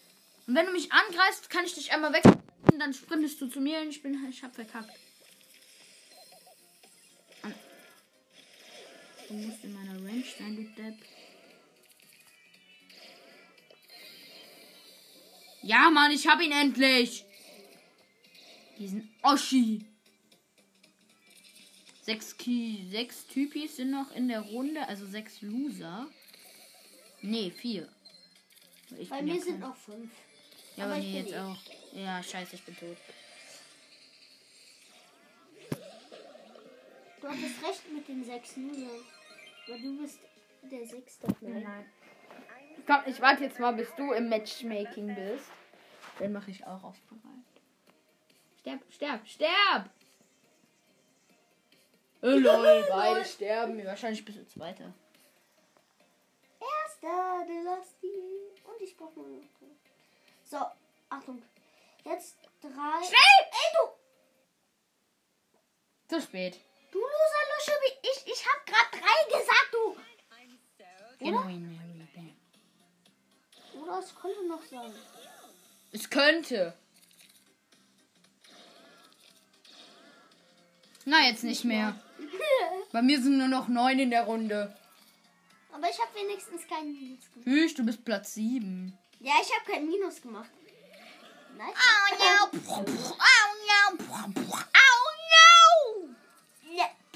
Und wenn du mich angreifst, kann ich dich einmal weg. Dann sprintest du zu mir und ich bin, ich hab verkackt. Du musst in meiner Range sein, du Depp. Ja, Mann, ich hab ihn endlich. Diesen Oschi. Sechs, Ki sechs Typis sind noch in der Runde, also sechs Loser. Nee, vier. Ich Bei mir ja sind noch fünf. Ja, aber aber nee, jetzt ich. auch. Ja, scheiße, ich bin tot. Du hattest recht mit den sechs Losern. Aber du bist der sechste. Nein. Komm, ich warte jetzt mal, bis du im Matchmaking bist. Dann mache ich auch auf bereit. Sterb, sterb, sterb! Oh, lol, beide sterben. Wahrscheinlich bist du Zweiter. Erster, der Lusty. Und ich brauche nur noch drei. So, Achtung. Jetzt drei. Schnell! Ey, du! Zu spät. Du Loser, Lusche, ich. Ich hab grad drei gesagt, du. Bam. Oder es könnte noch sein. Es könnte. Na, jetzt nicht mehr. Bei mir sind nur noch neun in der Runde. Aber ich habe wenigstens keinen Minus gemacht. Hüsch, du bist Platz sieben. Ja, ich habe keinen Minus gemacht. Nein. Oh! Oh no! Oh no!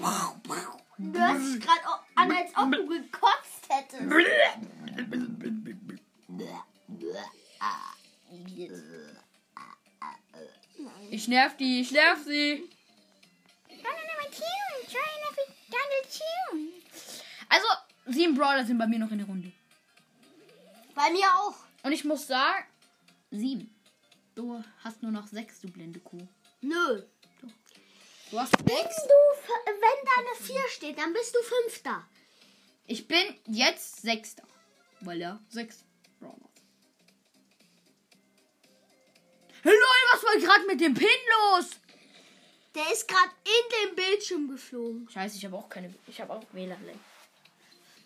Du hörst dich gerade an, als ob du gekotzt hättest. Ich nerv die, ich nerv sie. Also, sieben Brawler sind bei mir noch in der Runde. Bei mir auch. Und ich muss sagen, sieben. Du hast nur noch sechs, du blinde Kuh. Nö. Du hast Wenn sechs. du, wenn da eine 4 steht, dann bist du Fünfter. Ich bin jetzt sechster. Weil er sechs Brawler hat. Hey Leute, was war gerade mit dem Pin los? Der ist gerade in den Bildschirm geflogen. Scheiße, ich habe auch keine. Ich habe auch WLAN.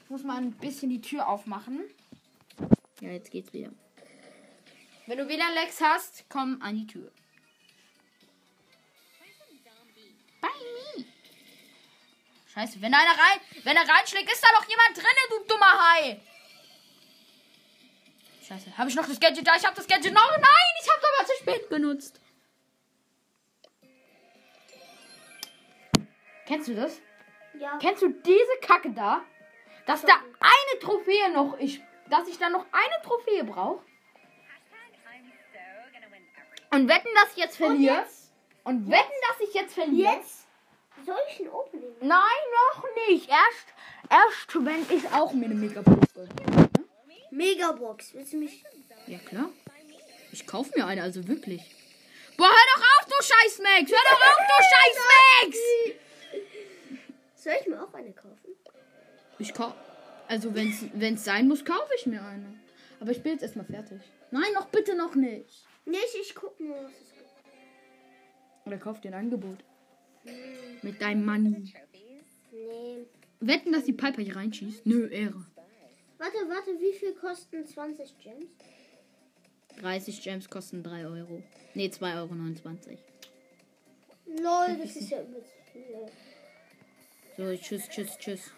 Ich muss mal ein bisschen die Tür aufmachen. Ja, jetzt geht's wieder. Wenn du WLAN Lex hast, komm an die Tür. Bei mir. Scheiße, wenn einer rein, wenn er reinschlägt, ist da doch jemand drin, du dummer Hai. Scheiße, habe ich noch das Gadget da? Ich habe das Gadget noch. Nein, ich habe aber zu spät benutzt. Kennst du das? Ja. Kennst du diese Kacke da? Dass da eine Trophäe noch ich, dass ich da noch eine Trophäe brauche. Und wetten, dass ich jetzt verliere. Und wetten, dass ich jetzt verliere. Jetzt? Soll ich ein Opening? Nein, noch nicht. Erst, erst wenn ich auch mir eine Megabox gönne. Megabox. Willst du mich? Ja, klar. Ich kaufe mir eine, also wirklich. Boah, hör doch auf, du Scheiß Max! Hör doch auf, du Scheiß Max! Soll ich mir auch eine kaufen? Ich kaufe. Also, wenn es sein muss, kaufe ich mir eine. Aber ich bin jetzt erstmal fertig. Nein, noch bitte noch nicht. Nee, ich, guck nur, was es. Oder kauf dir ein Angebot. Mit deinem Money. Nee. Wetten, dass die Piper hier reinschießt? Nö, Ehre. Warte, warte, wie viel kosten 20 Gems? 30 Gems kosten 3 Euro. Ne, 2,29 Euro. Lol, das ist ja übelst viel. So, tschüss, tschüss, tschüss.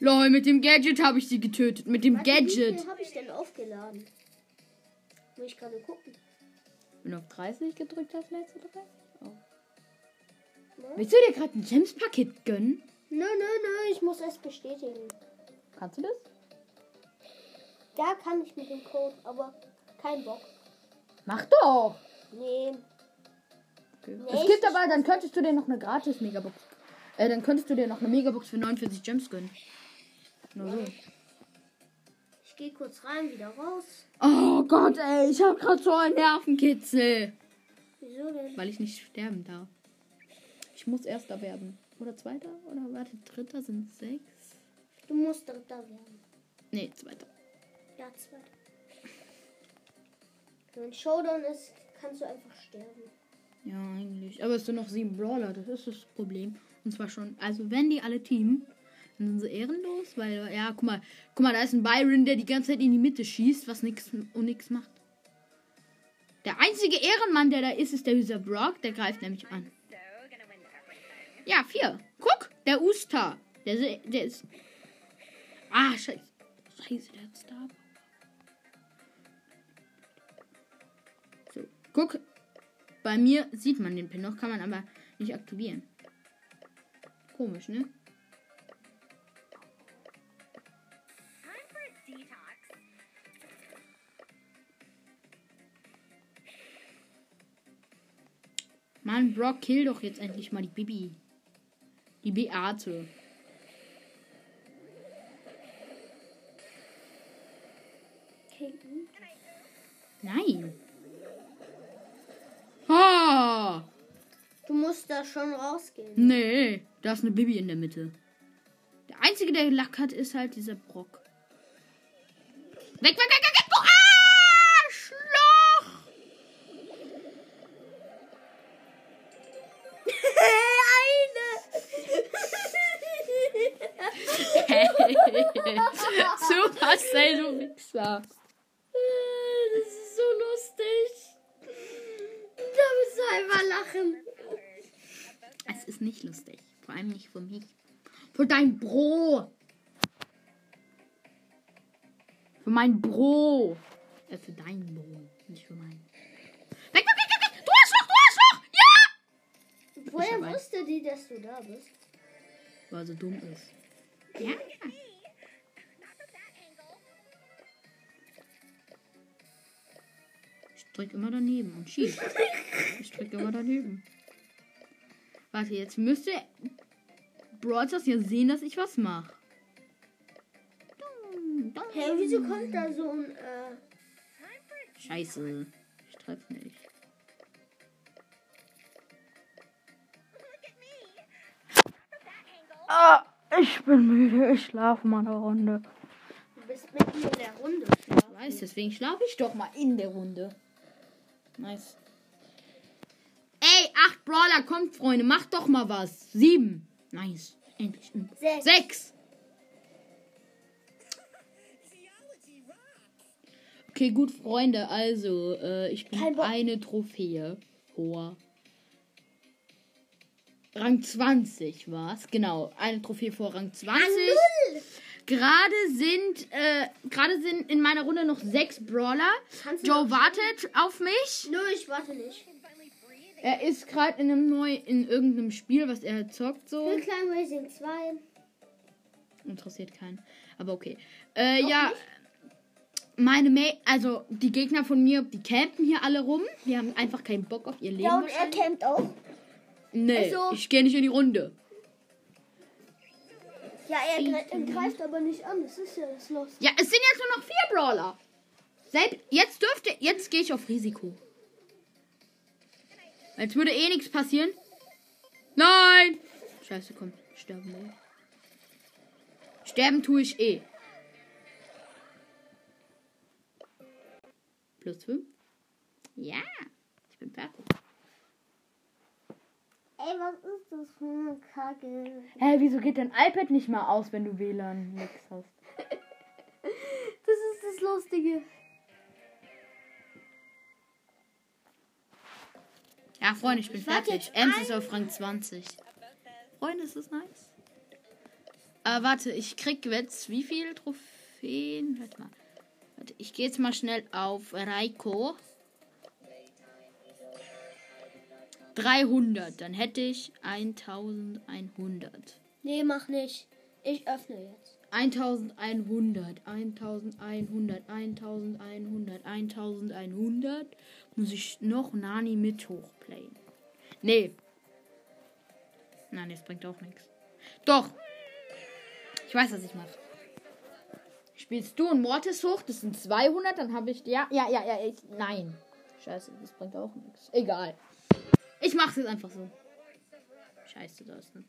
Lol, mit dem Gadget habe ich sie getötet. Mit dem Warte, Wie Gadget. viel habe ich denn aufgeladen? Muss ich gerade gucken. Wenn du auf 30 gedrückt hast, lädst du dabei? Oh. Ne? Willst du dir gerade ein Gems-Paket gönnen? Nö, nö, nö, ich muss es bestätigen. Kannst du das? Da kann ich mit dem Code, aber kein Bock. Mach doch! Nee. Okay. Nee, es gibt aber, dann könntest du dir noch eine gratis Megabox. Äh, dann könntest du dir noch eine Megabox für 49 Gems gönnen. Nur so. Ich gehe kurz rein, wieder raus. Oh Gott, ey, ich habe gerade so einen Nervenkitzel. Wieso denn? Weil ich nicht sterben darf. Ich muss erster werden. Oder zweiter? Oder warte, dritter sind sechs? Du musst dritter werden. Nee, zweiter. Ja, zweiter. Wenn Showdown ist, kannst du einfach sterben. Ja, eigentlich. Aber es sind noch sieben Brawler, das ist das Problem. Und zwar schon, also wenn die alle teamen, dann sind ehrenlos, weil, ja, guck mal, guck mal, da ist ein Byron, der die ganze Zeit in die Mitte schießt, was nix und nix macht. Der einzige Ehrenmann, der da ist, ist der dieser Brock, der greift nämlich an. Ja, vier. Guck, der Usta. Der, der ist. Ah, scheiße. Scheiße, der hat Star. So, guck. Bei mir sieht man den Pin noch, kann man aber nicht aktivieren. Komisch, ne? Mann, Brock, kill doch jetzt endlich mal die Bibi. Die Beate. Nein. Ah! Du musst da schon rausgehen. Nee, da ist eine Bibi in der Mitte. Der einzige, der Lack hat, ist halt dieser Brock. Weg, weg, weg, weg, Supercell, du Wichser. Das ist so lustig. Da musst du einfach lachen. Es ist nicht lustig. Vor allem nicht für mich. Für dein Bro. Für mein Bro. Äh, für dein Bro. Nicht für meinen. Weg, weg, weg, weg! Du Arschloch, du Arschloch! Ja! Woher wusste die, dass du da bist? Weil so dumm ist. Ja. Ich drück immer daneben und schieß. Ich drück immer daneben. Warte, jetzt müsste Stars ja sehen, dass ich was mache. Hä, wieso kommt da so ein, äh, Scheiße. Ich treffe nicht. Ah, ich bin müde. Ich schlafe mal eine Runde. du bist mitten in der Runde. Ich weiß, deswegen schlafe ich doch mal in der Runde. Nice. Ey, acht Brawler, kommt, Freunde. Macht doch mal was. Sieben. Nice. Endlich. Sechs. Sechs. Okay, gut, Freunde. Also, äh, ich bin eine Trophäe vor. Rang 20 war's. Genau, eine Trophäe vor Rang 20. Null. Gerade sind, äh, gerade sind in meiner Runde noch sechs Brawler. Joe wartet auf mich. Nö, ich warte nicht. Er ist gerade in einem neu, in irgendeinem Spiel, was er zockt so. Für Klein Racing 2. Interessiert keinen. Aber okay. Äh, ja. Meine Ma also die Gegner von mir, die campen hier alle rum. Die haben einfach keinen Bock auf ihr Leben. Ja, und er campt auch. nee, also- ich gehe nicht in die Runde. Ja, er gre- er greift aber nicht an. Das ist ja das Los. Ja, es sind jetzt nur noch vier Brawler. Selbst jetzt dürfte, jetzt gehe ich auf Risiko. Jetzt würde eh nichts passieren. Nein! Scheiße, komm, sterben wir. Sterben tue ich eh. Plus fünf. Ja, ich bin fertig. Ey, was ist das für eine Kacke? Hä, wieso geht dein iPad nicht mal aus, wenn du WLAN nix hast? Lustige. Ja, Freunde, ich bin Ich fertig. Ems ist auf Rang 20. Freunde, ist das nice? Äh, warte, ich krieg jetzt wie viele Trophäen? Warte mal. Warte, ich gehe jetzt mal schnell auf Raiko. 300, dann hätte ich 1100. Nee, mach nicht. Ich öffne jetzt. 1100, 1100, 1100, 1100. Muss ich noch Nani mit hochplayen? Nee. Nein, das bringt auch nichts. Doch. Ich weiß, was ich mache. Spielst du und Mortis hoch? Das sind 200, dann habe ich. Ja, ja, ja, ja. Ich, nein. Scheiße, das bringt auch nichts. Egal. Ich mache es jetzt einfach so. Scheiße, da ist ein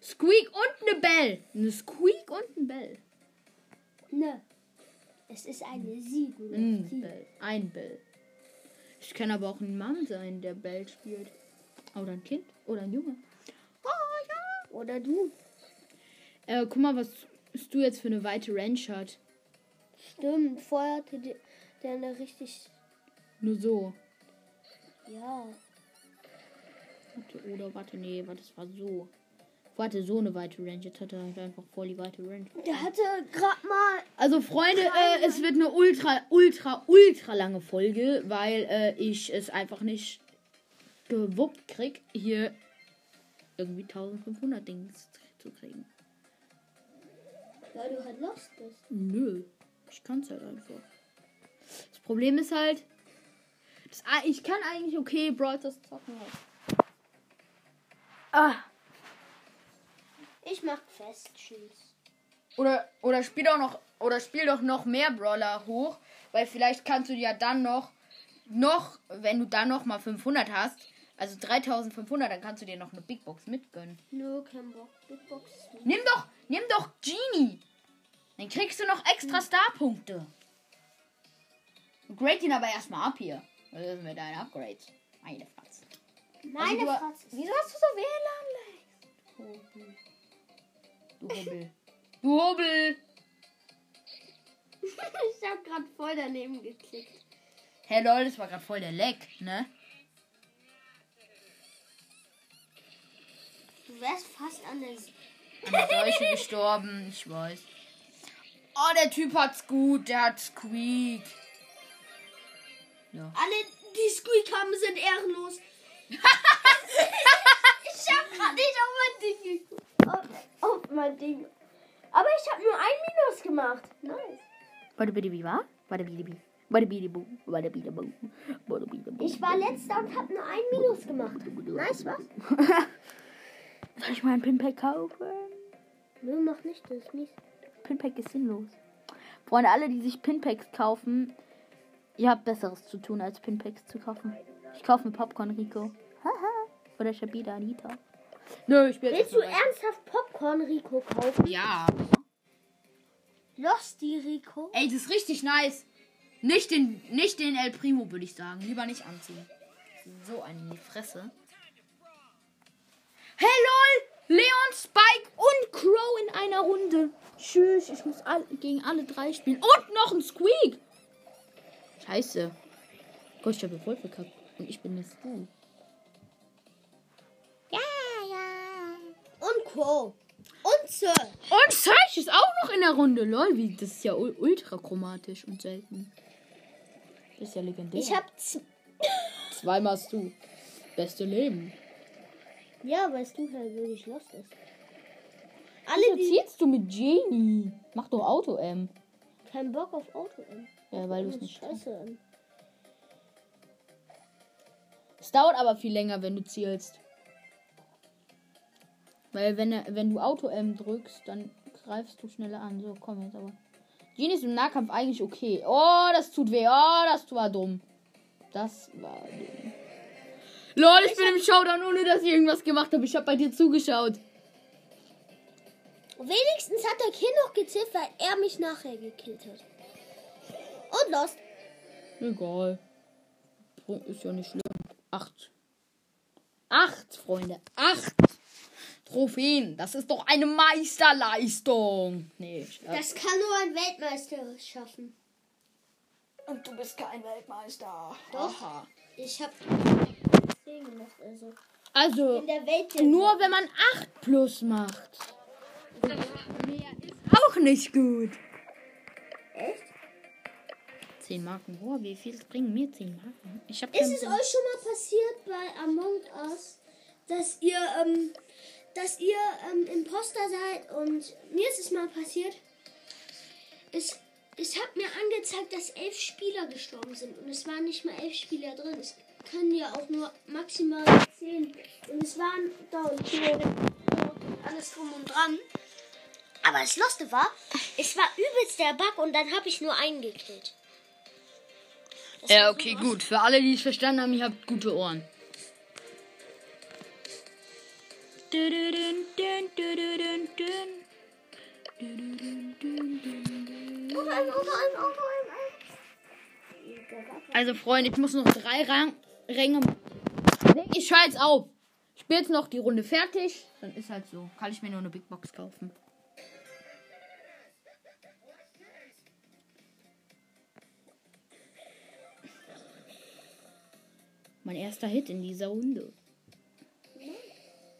Squeak und eine Bell. Eine Squeak und ein Bell. Ne. Es ist eine Sie, du. Ein Sie. Bell. Ein Bell. Ich kann aber auch ein Mann sein, der Bell spielt. Oder ein Kind. Oder ein Junge. Oh ja. Oder du. Äh, guck mal, was du jetzt für eine weite Range hat. Stimmt. Vorher hatte der, der eine richtig. Nur so. Ja. Warte, oder warte, nee, warte, das war so. Warte, so eine weite Range. Jetzt hat er halt einfach voll die weite Range. Der hatte gerade mal. Also Freunde, äh, es wird eine ultra, ultra, ultra lange Folge, weil äh, ich es einfach nicht gewuppt krieg, hier irgendwie 1500 Dings zu kriegen. Weil du halt lost bist. Nö, ich kann es halt einfach. Das Problem ist halt, das, ich kann eigentlich okay Brawl zocken. Halt. Ah, Ich mach fest. Tschüss. oder, oder spiel doch noch, oder spiel doch noch mehr Brawler hoch, weil vielleicht kannst du dir ja dann noch, noch, wenn du dann noch mal 500 hast, also 3500, dann kannst du dir noch eine Big Box mitgönnen. Nö, kein Bock. Big Box. Nimm doch, nimm doch Genie. Dann kriegst du noch extra Star-Punkte. Grade ihn aber erstmal ab hier. Was ist mit deinen Upgrades? Meine Fratze. Meine du, Fratze. Wieso hast du so WLAN Du Hubbel. Du Hubbel. ich hab grad voll daneben geklickt. Hey lol, das war gerade voll der Leck, ne? Du wärst fast an der. An der Seuche gestorben, ich weiß. Oh, der Typ hat's gut, der hat Squeak. Ja. Alle, die Squeak haben, sind ehrenlos. Ich hab grad nicht auf mein Ding geguckt. Auf, auf mein Ding. Aber ich hab nur ein Minus gemacht. Nice. Warte bitte, wie war? Warte bitte, bitte. Ich war letzter und hab nur ein Minus gemacht. Nice, was? Soll ich mal ein Pinpack kaufen? Nö, mach nicht, das ist mies. Pinpack ist sinnlos. Freunde, alle, die sich Pinpacks kaufen, ihr habt Besseres zu tun, als Pinpacks zu kaufen. Ich kaufe mir Popcorn Rico. Haha. Oder Shabida Anita. Nö, ich bin Willst du ernsthaft Popcorn Rico kaufen? Ja. Losty Rico? Ey, das ist richtig nice. Nicht den, nicht den El Primo, würde ich sagen. Lieber nicht anziehen. So eine in die Fresse. Hey lol! Leon, Spike und Crow in einer Runde. Tschüss, ich muss all, gegen alle drei spielen. Und noch ein Squeak. Scheiße. Gott, ich habe voll verkackt. Und ich bin jetzt du. Ja, ja. Und Crow. Und Sir. Und Search ist auch noch in der Runde. Lol, wie, das ist ja ul- ultra chromatisch und selten. Das ist ja legendär. Ich hab. Zweimal hast du. Beste Leben. Ja, weißt du halt wirklich lost ist. Alle, die zielst du mit Genie? Mach doch Auto-M. keinen Bock auf Auto haben. Ja, weil du es Das nicht scheiße an. Es dauert aber viel länger, wenn du zielst. Weil wenn, wenn du Auto-M drückst, dann greifst du schneller an. So, komm jetzt aber. Genie ist im Nahkampf eigentlich okay. Oh, das tut weh. Oh, das war dumm. Das war dumm. Lol, ich bin im Showdown, ohne dass ich irgendwas gemacht habe. Ich habe bei dir zugeschaut. Wenigstens hat der Kill noch gezählt, weil er mich nachher gekillt hat. Und lost. Egal. Ist ja nicht schlimm. Acht. Acht, Freunde. Acht Trophäen. Das ist doch eine Meisterleistung. Nee, Scherz. Das kann nur ein Weltmeister schaffen. Und du bist kein Weltmeister. Doch. Aha. Ich habe 10 gemacht, also. Also, In der Welt nur wenn man 8 plus macht. Mehr ist auch nicht gut. Echt? 10 Marken. Boah, wie viel bringen mir 10 Marken? Ich hab Ist es euch schon mal passiert bei Among Us, dass ihr, ähm, dass ihr ähm, Imposter seid und mir ist es mal passiert. Es, es hat mir angezeigt, dass elf Spieler gestorben sind und es waren nicht mal elf Spieler drin. Es können ja auch nur maximal zehn. Und es waren da und alles drum und dran. Aber das Loste war, es war übelst der Bug und dann habe ich nur einen gekillt. Ja, okay, gut. Für alle, die es verstanden haben, ihr habt gute Ohren. Also, Freunde, ich muss noch drei Rang Ränge. Ich jetzt auf. Ich spiele jetzt noch die Runde fertig. Dann ist halt so. Kann ich mir nur eine Big Box kaufen. Mein erster Hit in dieser Runde.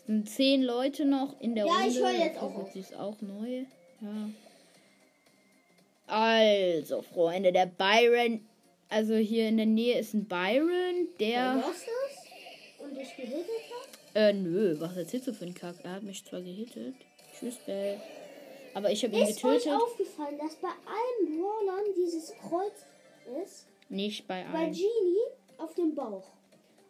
Es sind zehn Leute noch in der Ja, Runde. ich höre jetzt auch auf. Sie ist auch neu. Ja. Also, Freunde, der Byron. Also hier in der Nähe ist ein Byron, Der ist und dich gehittet hat? Äh, nö, was erzählst du für einen Kack? Er hat mich zwar gehittet. Tschüss, Bell. Aber ich habe ihn Ist euch getötet. aufgefallen, dass bei allen Brawlern dieses Kreuz ist? Nicht bei Bei allen. Genie auf dem Bauch.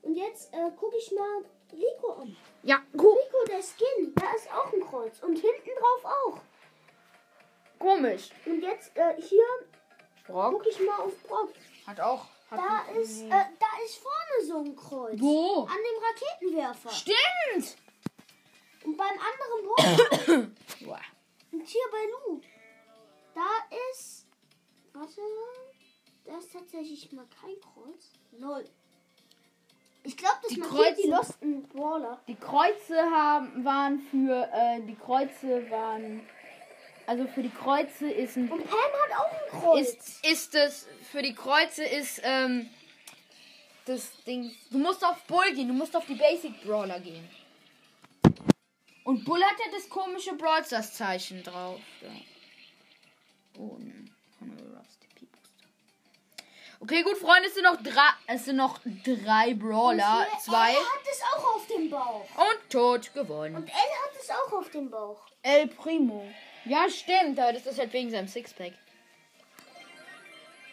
Und jetzt äh, gucke ich mal Rico an. Ja, gu Rico, der Skin, da ist auch ein Kreuz. Und hinten drauf auch. komisch. Und jetzt äh, hier Brock gucke ich mal auf Brock. hat auch. Hat Da ist, äh, da ist vorne so ein Kreuz. Wo? An dem Raketenwerfer. Stimmt! Und beim anderen. Boah. Und hier bei Lu. Da ist. Warte. Da ist tatsächlich mal kein Kreuz. Null. Ich glaube, das Die markiert die Kreuze- Losten Brawler. Die Kreuze haben, waren für. Äh, die Kreuze waren. Also für die Kreuze ist ein. Und Pam hat auch ein Kreuz. Ist, ist es. Für die Kreuze ist. Ähm, das Ding. Du musst auf Bull gehen, du musst auf die Basic Brawler gehen. Und Bull hat ja das komische Brawl Stars Zeichen drauf. Ja. Oh, ne. Okay, gut, Freunde, es sind noch drei. Es sind noch drei Brawler. Hier, Zwei. Elle hat es auch auf dem Bauch. Und tot gewonnen. Und Elle hat es auch auf dem Bauch. El Primo. Ja, stimmt, aber das ist halt wegen seinem Sixpack.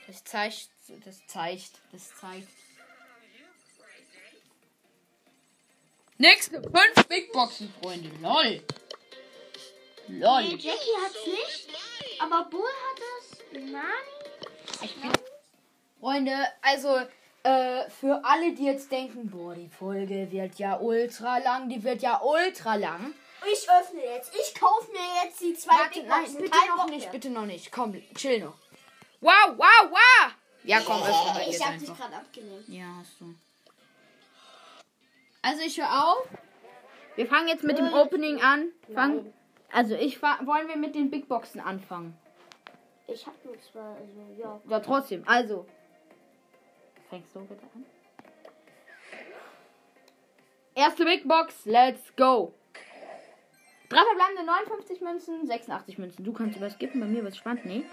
Das zeigt, das zeigt, das zeigt. Nächste fünf Big Boxen, Freunde. Lol. Lol. Nee, Jackie hat es nicht. Aber Bull hat es. Nani? Ich bin Freunde, also äh, für alle, die jetzt denken, boah, die Folge wird ja ultra lang, die wird ja ultra lang. Ich öffne jetzt. Ich kaufe mir jetzt die zwei Warte, nein, Boxen. bitte noch Bock nicht, mehr. bitte noch nicht. Komm, chill noch. Wow, wow, wow. Ja, komm, öffne halt Ich jetzt hab dich einfach. gerade abgelehnt. Ja, hast du. Also ich höre auf. Wir fangen jetzt mit dem Nein. Opening an. Fang, also ich wollen wir mit den Big Boxen anfangen. Ich hab nur zwei, also ja. Ja, trotzdem. Also. Fängst du bitte an? Erste Big Box, let's go. Drei verbleibende 59 Münzen, 86 Münzen. Du kannst überskippen, bei mir wird spannend, nee.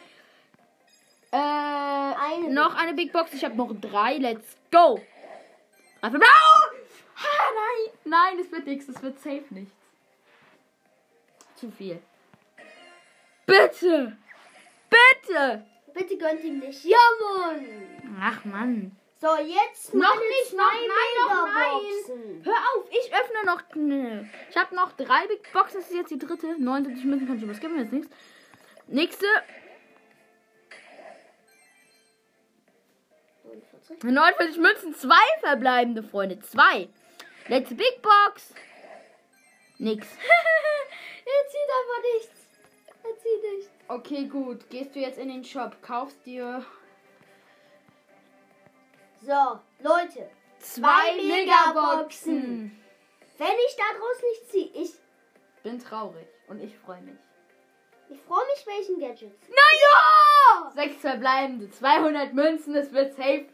Äh, Eine noch eine Big Box, ich habe noch drei, let's go. Drei verbleibende. Oh! Ah, nein, nein, das wird nichts, das wird safe nichts. Zu viel. Bitte, bitte. Bitte gönnt ihm nicht. Ja, Mann! Ach Mann. So, jetzt Noch meine nicht, zwei noch, nein, noch Megaboxen. Hör auf, ich öffne noch. Ne. Ich habe noch drei Big Boxen, das ist jetzt die dritte. 79 Münzen kann ich überskippen, jetzt nichts. Nächste. 49. 49 Münzen, zwei verbleibende Freunde. Zwei. Letzte Big Box. Nix. Er zieht einfach nichts. Er zieht nichts. Okay, gut. Gehst du jetzt in den Shop, kaufst dir So, Leute. zwei Megaboxen. Wenn ich da draus nicht ziehe, ich. Bin traurig und ich freue mich. Ich freue mich, welchen Gadgets. Naja! Sechs verbleibende, 200 Münzen, es wird safe.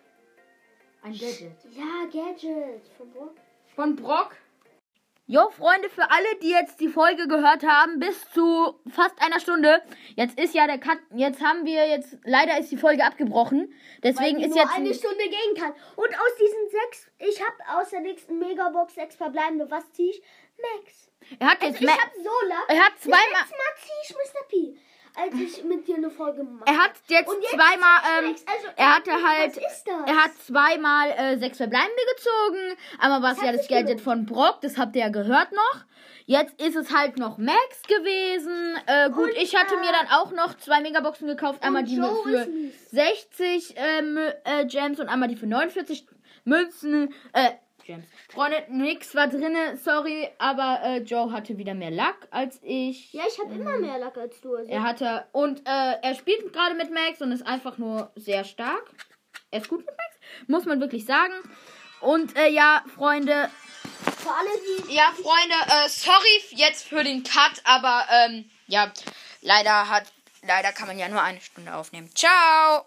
Ein Gadget. Ja, Gadgets. Von wo? Von Brock. Jo, Freunde, für alle, die jetzt die Folge gehört haben, bis zu fast einer Stunde. Jetzt ist ja der Cut, jetzt haben wir jetzt, leider ist die Folge abgebrochen. Deswegen ist nur jetzt. eine Stunde gehen kann. Und aus diesen sechs, ich habe aus der nächsten Megabox sechs verbleibende. Was zieh ich? Max. er hat Also jetzt. ich Ma- habe Sola. er hat zweimal. Mal zieh ich Mr. P. Als ich mit dir eine Folge gemacht Er hat jetzt jetzt zweimal, ähm. Also, er hatte halt, er hat zweimal äh, sechs Verbleibende gezogen. Einmal war es ja das Gadget von Brock, das habt ihr ja gehört noch. Jetzt ist es halt noch Max gewesen. Äh, gut, Und, ich hatte äh, mir dann auch noch zwei Megaboxen gekauft. Einmal die Joe für ist mies. 60 äh, Mü- äh, Gems und einmal die für 49 Münzen. Äh, Gems. Freunde, nix war drinne, sorry, aber äh, Joe hatte wieder mehr Luck als ich. Ja, ich habe immer mehr Lack als du. Also. Er hatte und äh, er spielt gerade mit Max und ist einfach nur sehr stark. Er ist gut mit Max, muss man wirklich sagen. Und äh, ja, Freunde, Für alle, die. ja, Freunde, äh, sorry jetzt für den Cut, aber ähm, ja, leider hat leider kann man ja nur eine Stunde aufnehmen. Ciao.